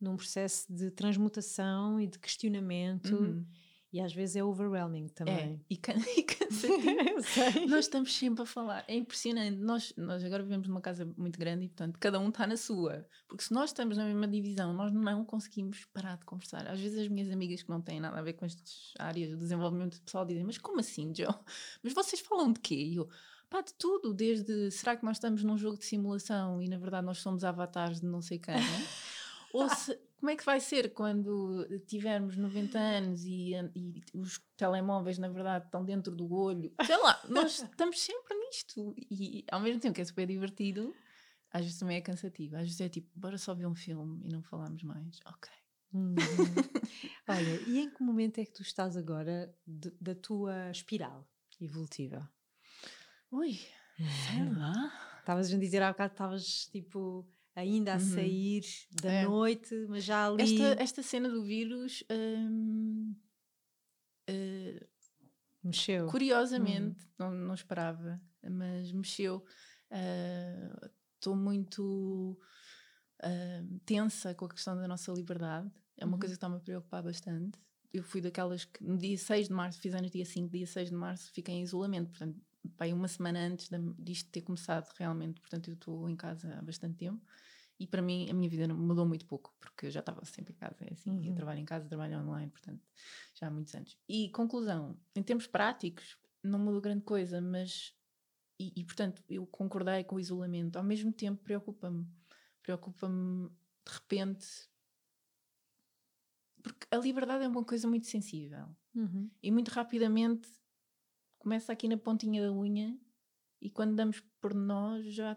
num processo de transmutação e de questionamento. Uhum. E às vezes é overwhelming também. É, e, can e cansativo. nós estamos sempre a falar. É impressionante. Nós, nós agora vivemos numa casa muito grande e, portanto, cada um está na sua. Porque se nós estamos na mesma divisão, nós não conseguimos parar de conversar. Às vezes as minhas amigas que não têm nada a ver com estas áreas do desenvolvimento pessoal dizem: Mas como assim, Joe? Mas vocês falam de quê? E eu, pá, de tudo. Desde será que nós estamos num jogo de simulação e na verdade nós somos avatares de não sei quem? Ou se, como é que vai ser quando tivermos 90 anos e, e, os telemóveis, na verdade, estão dentro do olho? Sei lá, nós estamos sempre nisto. E ao mesmo tempo que é super divertido, às vezes também é cansativo. Às vezes é tipo, bora só ver um filme e não falarmos mais. Ok. Uhum. Olha, e em que momento é que tu estás agora de, da tua espiral evolutiva? Ui, sei lá. Estavas a dizer há bocado que estavas tipo ainda a uhum. sair da é. noite, mas já ali. Esta, esta cena do vírus. Hum, uh, mexeu. Curiosamente, uhum. não, não esperava, mas mexeu. Estou uh, muito uh, tensa com a questão da nossa liberdade. É uma uhum. coisa que está-me a preocupar bastante. Eu fui daquelas que no dia 6 de março, fiz anos dia 5, dia 6 de março, fiquei em isolamento. Portanto, pai, uma semana antes disto ter começado realmente, portanto eu estou em casa há bastante tempo e para mim a minha vida mudou muito pouco, porque eu já estava sempre em casa, é assim, uhum. eu trabalho em casa, trabalho online, portanto, já há muitos anos. E conclusão, em termos práticos, não mudou grande coisa, mas e, e portanto eu concordei com o isolamento, ao mesmo tempo preocupa-me, preocupa-me de repente porque a liberdade é uma coisa muito sensível uhum. e muito rapidamente começa aqui na pontinha da unha e quando damos por nós já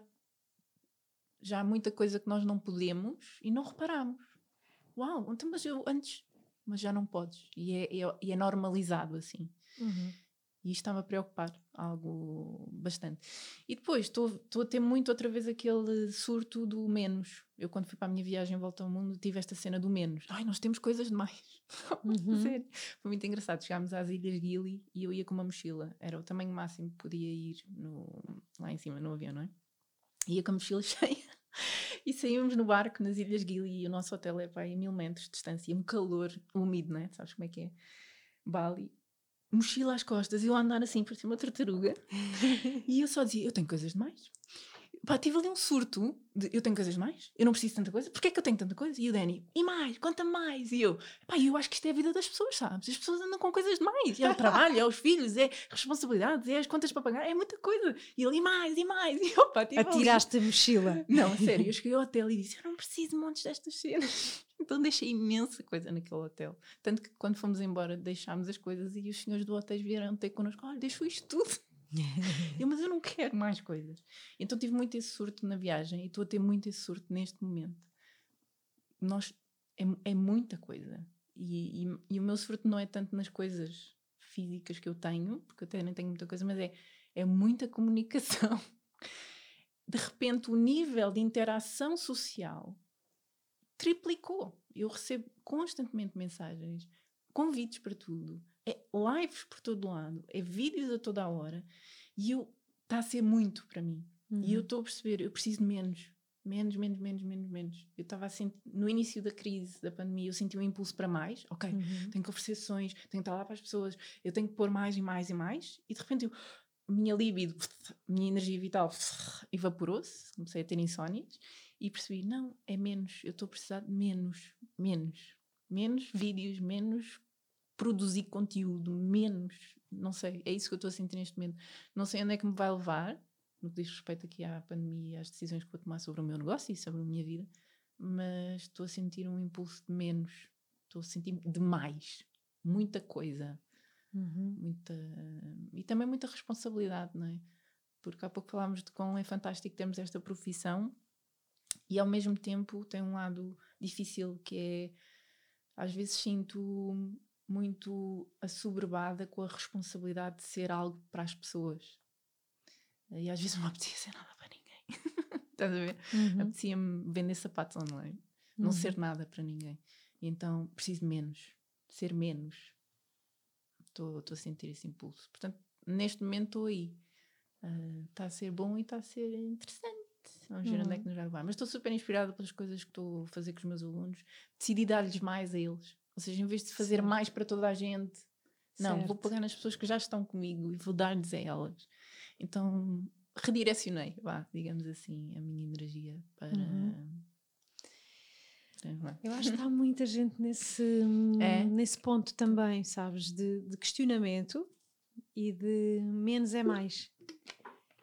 já há muita coisa que nós não podemos e não reparamos. Uau, então mas eu antes, mas já não podes. E é, é, é normalizado assim. Uhum. E isto está-me a preocupar algo bastante. E depois estou a ter muito outra vez aquele surto do menos. Eu, quando fui para a minha viagem em volta ao mundo, tive esta cena do menos. Ai, nós temos coisas demais. Uhum. Sério. Foi muito engraçado. Chegámos às Ilhas Gili e eu ia com uma mochila. Era o tamanho máximo que podia ir no, lá em cima no avião, não é? Ia com a mochila cheia. E saímos no barco nas Ilhas Gili e o nosso hotel é para aí a mil metros de distância, um calor úmido, né? Sabes como é que é? Bali mochila às costas e eu a andar assim, por cima uma tartaruga. e eu só dizia: Eu tenho coisas demais. Pá, tive ali um surto de eu tenho coisas mais, eu não preciso de tanta coisa, porquê é que eu tenho tanta coisa? E o Danny, e mais, conta mais. E eu, pá, eu acho que isto é a vida das pessoas, sabes? As pessoas andam com coisas demais. É o trabalho, é os filhos, é responsabilidades, é as contas para pagar, é muita coisa. E ele, e mais, e mais. E eu, pá, tipo, Atiraste a mochila. Não, sério, eu cheguei ao hotel e disse: Eu não preciso de montes destas cenas. Então deixei imensa coisa naquele hotel. Tanto que quando fomos embora deixámos as coisas e os senhores do hotel vieram ter connosco: Olha, deixo isto tudo eu, mas eu não quero mais coisas. Então tive muito esse surto na viagem e estou a ter muito esse surto neste momento. Nós, é, é muita coisa. E, e, e, o meu sofrimento não é tanto nas coisas físicas que eu tenho, porque eu até nem tenho muita coisa, mas é, é muita comunicação. De repente, o nível de interação social triplicou. Eu recebo constantemente mensagens, convites para tudo, é lives por todo lado, é vídeos a toda a hora, e eu está a ser muito para mim. Uhum. E eu uhum. estou a perceber, eu preciso de menos. Menos, menos, menos, menos, menos. Eu estava assim, no início da crise, da pandemia, eu senti um impulso para mais. Ok, uhum. tenho que oferecer sessões, tenho que estar lá para as pessoas, eu tenho que pôr mais e mais e mais. E de repente eu, minha libido, minha energia vital evaporou-se, comecei a ter insónias e percebi: não, é menos, eu estou a precisar de menos, menos, menos vídeos, menos produzir conteúdo, menos, não sei, é isso que eu estou a sentir neste momento. Não sei onde é que me vai levar, no que diz respeito aqui à pandemia e às decisões que vou tomar sobre o meu negócio e sobre a minha vida, mas estou a sentir um impulso de menos, estou a sentir de mais, muita coisa, uhum. muita e também muita responsabilidade, não é? Porque há pouco falámos de como é fantástico termos esta profissão e ao mesmo tempo tem um lado difícil que é às vezes sinto muito assoberbada com a responsabilidade de ser algo para as pessoas. E às vezes não apetecia ser nada para ninguém. Estás a ver? Uhum. Apetecia-me vender sapatos online, uhum. não ser uhum. nada para ninguém. E então preciso menos, ser menos. Estou a sentir esse impulso. Portanto, neste momento estou aí. Está uh, a ser bom e está a ser interessante. Vamos ver uhum. onde é uhum. que nos vai levar. Mas estou super inspirada pelas coisas que estou a fazer com os meus alunos. Decidi dar-lhes mais a eles. Ou seja, em vez de fazer certo. mais para toda a gente, não, certo. vou pegar nas pessoas que já estão comigo e vou dar-lhes a elas. Então redirecionei, vá, digamos assim, a minha energia para. Uhum. Eu acho que há muita gente nesse, é? nesse ponto também, sabes? De, de questionamento e de menos é mais.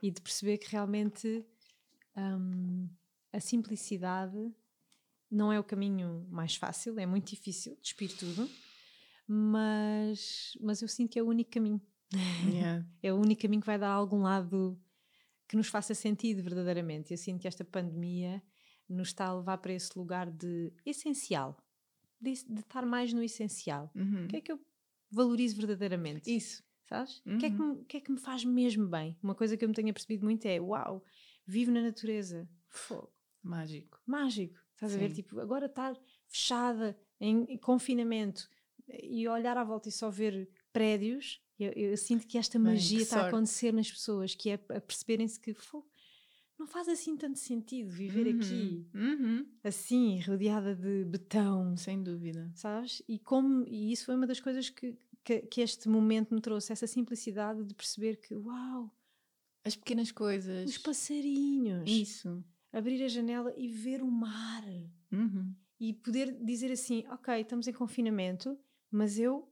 E de perceber que realmente um, a simplicidade não é o caminho mais fácil, é muito difícil despir tudo, mas, mas eu sinto que é o único caminho. Yeah. é o único caminho que vai dar algum lado que nos faça sentido verdadeiramente. Eu sinto que esta pandemia nos está a levar para esse lugar de essencial, de, de estar mais no essencial. Uhum. O que é que eu valorizo verdadeiramente? Isso. Sabes? Uhum. O, que é que uhum. me, que é que me faz mesmo bem? Uma coisa que eu me tenho percebido muito é: uau, vivo na natureza. Fogo. Mágico. Mágico. Estás Sim. a ver? Tipo, agora estar fechada em, confinamento e olhar à volta e só ver prédios, eu, eu sinto que esta magia Bem, que está sorte. a acontecer nas pessoas, que é a perceberem-se que não faz assim tanto sentido viver uhum. aqui uhum. assim, rodeada de betão. Sem dúvida. Sabes? E, como, e isso foi uma das coisas que, que, que este momento me trouxe, essa simplicidade de perceber que, uau! As pequenas coisas. Os passarinhos. Isso abrir a janela e ver o mar. Uhum. E poder dizer assim: ok, estamos em confinamento, mas eu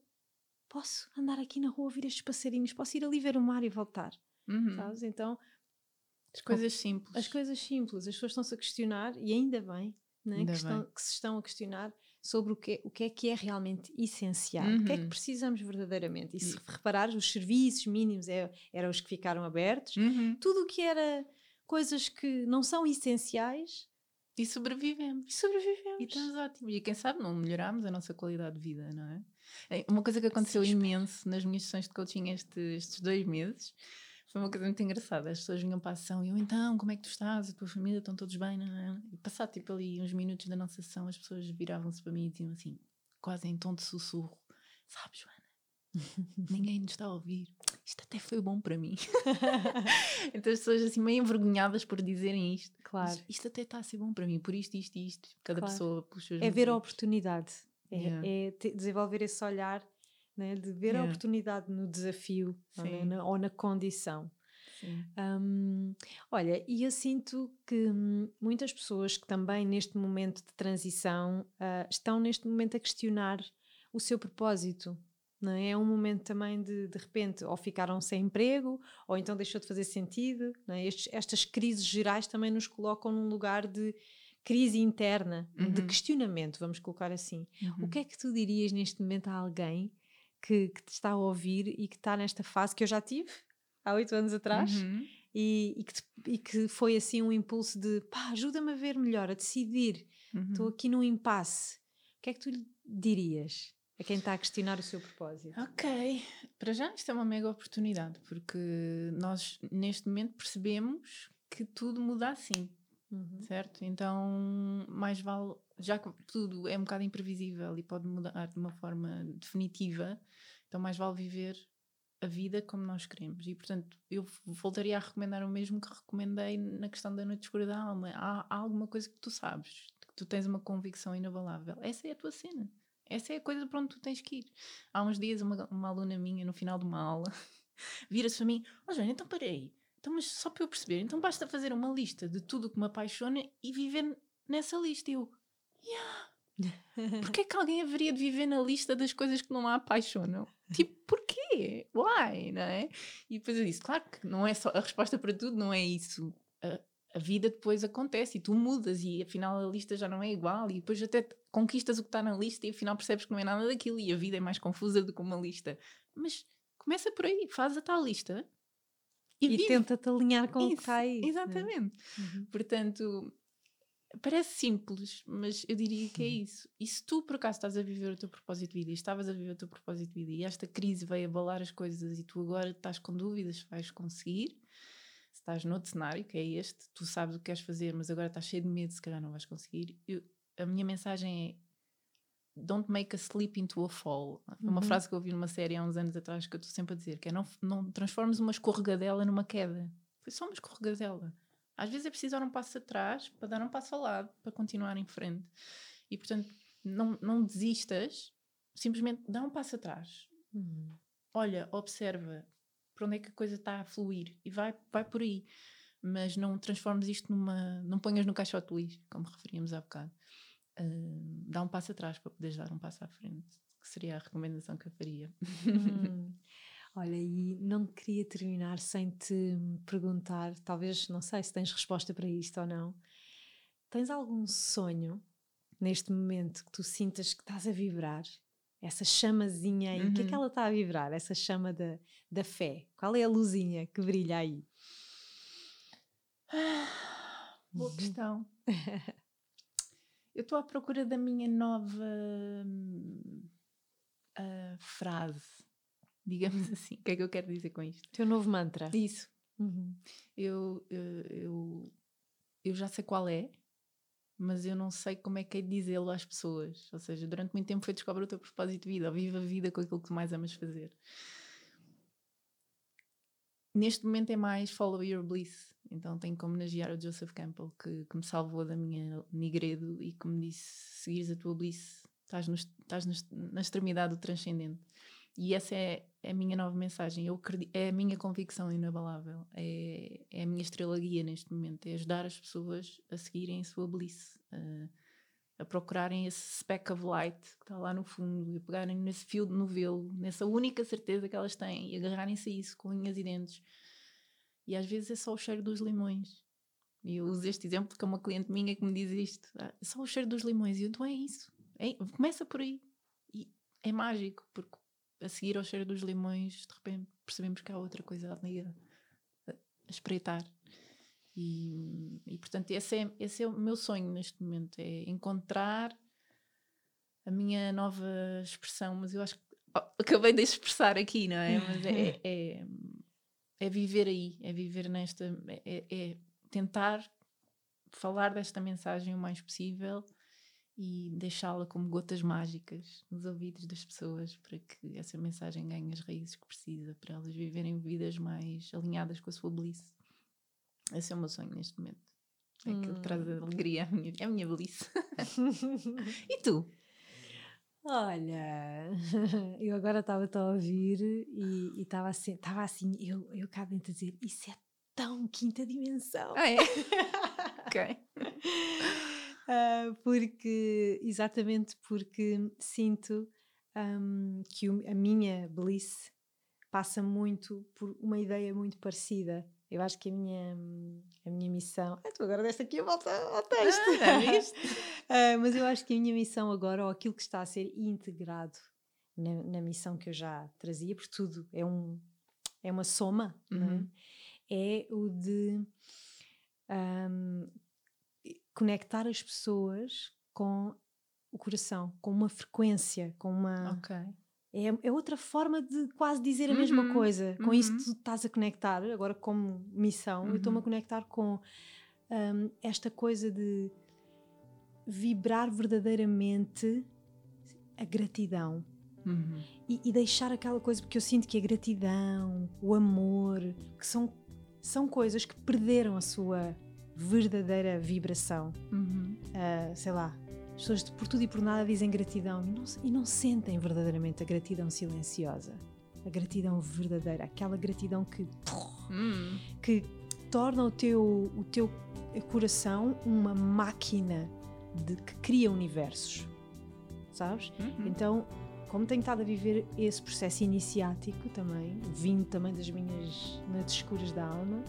posso andar aqui na rua, ouvir estes passarinhos, posso ir ali ver o mar e voltar. Uhum. Sabes? Então. As coisas simples. As coisas simples. As pessoas estão-se a questionar, e ainda bem, né, ainda que, estão, que, se estão a questionar sobre o que, o que é que é realmente essencial, uhum. o que é que uhum. precisamos verdadeiramente. E se reparares, os serviços mínimos é, eram os que ficaram abertos, uhum. tudo o que era coisas que não são essenciais. E sobrevivemos. E sobrevivemos. E estamos ótimos. E quem sabe não melhoramos a nossa qualidade de vida, não é? é uma coisa que aconteceu Sim, imenso nas minhas sessões de coaching este, estes dois meses foi uma coisa muito engraçada. As pessoas vinham para a sessão e eu, então, como é que tu estás? A tua família estão todos bem? Não, é? E passado tipo ali uns minutos da nossa sessão, as pessoas viravam-se para mim e diziam assim, quase em tom de sussurro: Sabes, Joana? Ninguém nos está a ouvir. Isto até foi bom para mim. então as pessoas assim meio envergonhadas por dizerem isto. Claro. isto até está a ser bom para mim, por isto, isto, isto. Cada claro. pessoa pelos seus É ver a oportunidade. É, yeah. é desenvolver esse olhar né, de ver yeah. a oportunidade no desafio é? na, ou na condição. Um, olha, e eu sinto que muitas pessoas que também neste momento de transição uh, estão neste momento a questionar o seu propósito, não é? é um momento também de, de repente, ou ficaram sem emprego, ou então deixou de fazer sentido. É? Estes, estas crises gerais também nos colocam num lugar de crise interna, uhum. de questionamento, vamos colocar assim. Uhum. O que é que tu dirias neste momento a alguém que, que, te está a ouvir e que está nesta fase que eu já tive há oito anos atrás? Uhum. E, e, que te, e, que foi assim um impulso de pá, ajuda-me a ver melhor, a decidir. Estou uhum. aqui num impasse que é que tu lhe dirias a quem está a questionar o seu propósito? Ok, para já isto é uma mega oportunidade, porque nós neste momento percebemos que tudo muda assim, uhum. certo? Então, mais vale, já que tudo é um bocado imprevisível e pode mudar de uma forma definitiva, então mais vale viver a vida como nós queremos. E, portanto, eu voltaria a recomendar o mesmo que recomendei na questão da noite escura da alma. Há, há alguma coisa que tu sabes, que tu tens uma convicção inabalável. Essa é a tua cena. Essa é a coisa para onde tu tens que ir. Há uns dias, uma, uma aluna minha, no final de uma aula, vira-se para mim: Ó oh, Joana, então parei. Então, mas só para eu perceber, então basta fazer uma lista de tudo o que me apaixona e viver nessa lista. E eu, yeah. Porquê é que alguém haveria de viver na lista das coisas que não a apaixonam? Tipo, porquê? Why? Não é? E depois eu disse, claro que não é só a resposta para tudo, não é isso. A, vida depois acontece e tu mudas e afinal a lista já não é igual e depois até conquistas o que está na lista e afinal percebes que não é nada daquilo e a vida é mais confusa do que uma lista. Mas começa por aí, faz a tal lista e, e tenta-te alinhar com Isso, o que está aí. Né? Exatamente. Uhum. Portanto, parece simples, mas eu diria que é isso. E se tu por acaso estás a viver o teu propósito de vida e estavas a viver o teu propósito de vida e esta crise veio abalar as coisas e tu agora estás com dúvidas se vais conseguir, se estás noutro cenário, que é este, tu sabes o que queres fazer, mas agora estás cheio de medo, se calhar não vais conseguir. Eu, a minha mensagem é don't make a sleep into a fall. Uhum. Uma frase que eu ouvi numa série há uns anos atrás que eu estou sempre a dizer, que é não, não transformes uma escorregadela numa queda. Foi só uma escorregadela. Às vezes é preciso dar um passo atrás para dar um passo ao lado, para continuar em frente. E portanto, não, não desistas, simplesmente dá um passo atrás. Uhum. Olha, observa para onde é que a coisa está a fluir e vai, vai por aí. Mas não transformes isto numa. Não ponhas no caixote lixo, como referíamos há bocado uh, dá um passo atrás para poderes dar um passo à frente, que seria a recomendação que eu faria. Hum. Olha, e não queria terminar sem te perguntar, talvez, não sei se tens resposta para isto ou não. Tens algum sonho neste momento que tu sintas que estás a vibrar? Essa chamazinha aí, uhum. o que é que uhum. ela está a vibrar? Essa chama da, da fé? Qual é a luzinha que brilha aí? Ah, boa uhum. questão. Eu estou à procura da minha nova uh, frase, digamos assim. O que é que eu quero dizer com isto? Teu novo mantra. Isso. Uhum. Eu, eu, eu, eu já sei qual é, mas eu não sei como é que é dizê-lo às pessoas. Ou seja, durante muito tempo foi descobrir o teu propósito de vida, ou viva a vida com aquilo que tu mais amas fazer. Neste momento é mais follow your bliss. Então tenho que homenagear o Joseph Campbell, que, que me salvou da minha nigredo e que me disse: seguires a tua bliss, estás, na extremidade do transcendente. E essa é, é a minha nova mensagem. Eu é a minha convicção inabalável. É, é a minha estrela guia neste momento. É ajudar as pessoas a seguirem a sua bliss. A, a procurarem esse speck of light que está lá no fundo. E pegarem nesse fio de novelo. Nessa única certeza que elas têm. E agarrarem-se a isso com unhas e dentes e às vezes é só o cheiro dos limões. E eu uso este exemplo porque é uma cliente minha que me diz isto: ah, só o cheiro dos limões. E eu, então é isso. É, começa por aí. E é mágico, porque a seguir ao cheiro dos limões, de repente percebemos que há outra coisa ali a, a espreitar. E, e portanto, esse é, esse é o meu sonho neste momento: é encontrar a minha nova expressão. Mas eu acho que oh, acabei de expressar aqui, não é? Mas é, é é viver aí, é viver nesta. É, é, tentar falar desta mensagem o mais possível e deixá-la como gotas mágicas nos ouvidos das pessoas para que essa mensagem ganhe as raízes que precisa para elas viverem vidas mais alinhadas com a sua bliss. Esse é o meu sonho neste momento. É aquilo hum. que traz alegria à minha, à minha bliss. e tu? Olha, eu agora estava-te a ouvir e estava assim, estava assim, eu, eu cá dentro a dizer, isso é tão quinta dimensão. Ah, é? ok. Uh, porque, exatamente porque sinto um, que o, a minha bliss passa muito por uma ideia muito parecida eu acho que a minha, a minha missão. Ah, tu agora deste aqui a volta ao texto. Ah, uh, mas eu acho que a minha missão agora, ou aquilo que está a ser integrado na, na missão que eu já trazia, porque tudo é, um, é uma soma, é? uhum. é? é? o de um, conectar as pessoas com o coração com uma frequência, com uma. É, é outra forma de quase dizer a mesma Uhum, coisa. Com isso uhum. tu estás a conectar, agora como missão, eu estou-me a Uhum. conectar com hum, esta coisa de vibrar verdadeiramente a gratidão. Uhum. E, e deixar aquela coisa, porque eu sinto que a gratidão, o amor, que são, são coisas que perderam a sua verdadeira vibração. Uhum. Ah, sei lá, as pessoas de- por tudo e por nada dizem gratidão e não, e não sentem verdadeiramente a gratidão silenciosa. A gratidão verdadeira, aquela gratidão que, Hum. que torna o teu, o teu coração uma máquina de, que cria universos. Sabes? Uhum. Então, como tenho estado a viver esse processo iniciático também, vindo também das minhas noites escuras da alma,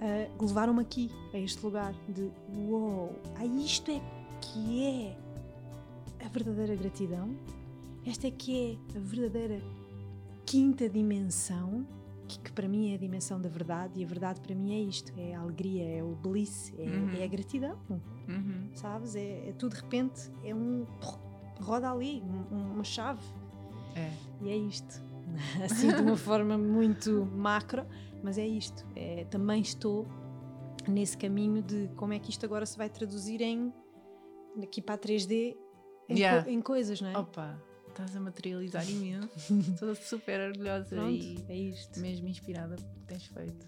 ah, levaram-me aqui, a este lugar de uou, ah, isto é que é a verdadeira gratidão, esta é que é a verdadeira quinta dimensão, que, que para mim é a dimensão da verdade, e a verdade para mim é isto: é a alegria, é o bliss, é, Uhum. é a gratidão Uhum. sabes? É, é tudo de repente, é um. roda ali, um- uma chave. É. E é isto. Assim, de uma forma muito macro, mas é isto. É, também estou nesse caminho de como é que isto agora se vai traduzir em. daqui para a 3D, em, Yeah. co- em coisas, não é? Opa, estás a materializar imenso. Estou super orgulhosa Pronto, e é isto. mesmo inspirada pelo que tens feito.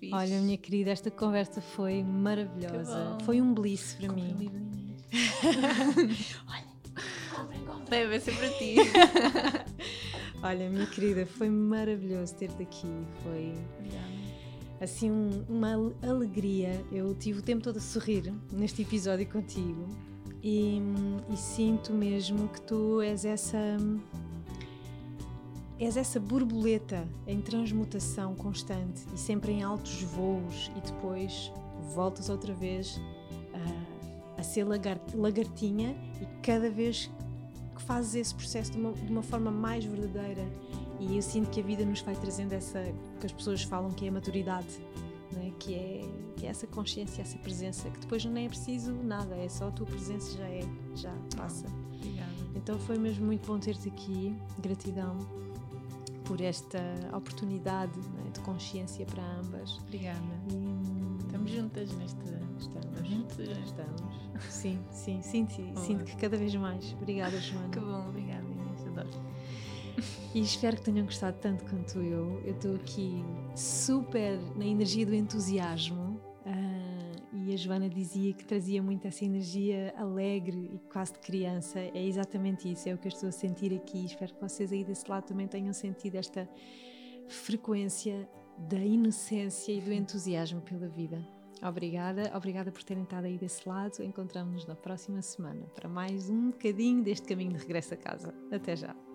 Que. Olha, minha querida, esta conversa foi maravilhosa. Foi um bliss para Comprei um mim. livro em mim. Deve ser para ti. Olha, minha querida, foi maravilhoso ter-te aqui. Foi Obrigada. assim um- uma ale- alegria. Eu tive o tempo todo a sorrir neste episódio contigo e, e sinto mesmo que tu és essa és essa borboleta em transmutação constante e sempre em altos voos e depois voltas outra vez a, a ser lagar- lagartinha e cada vez que fazes esse processo de uma, de uma forma mais verdadeira e eu sinto que a vida nos vai trazendo essa que as pessoas falam que é a maturidade não é? Que, é, que é essa consciência, essa presença que depois não é preciso nada, é só a tua presença já é, já passa. Obrigada. Então foi mesmo muito bom ter-te aqui, gratidão por esta oportunidade não é? de consciência para ambas. Obrigada. E, Estamos juntas nesta Estamos. aventura. Estamos. Sim, sim, sinto, sinto que cada vez mais. Obrigada, Joana. Que bom, obrigada Inês, adoro. E espero que tenham gostado tanto quanto eu. Eu estou aqui super na energia do entusiasmo. ah, e a Joana dizia que trazia muito essa energia alegre e quase de criança. É exatamente isso, é o que eu estou a sentir aqui. Espero que vocês aí desse lado também tenham sentido esta frequência da inocência e do entusiasmo pela vida. Obrigada, obrigada por terem estado aí desse lado. Encontramos-nos na próxima semana para mais um bocadinho deste caminho de regresso a casa. Até já!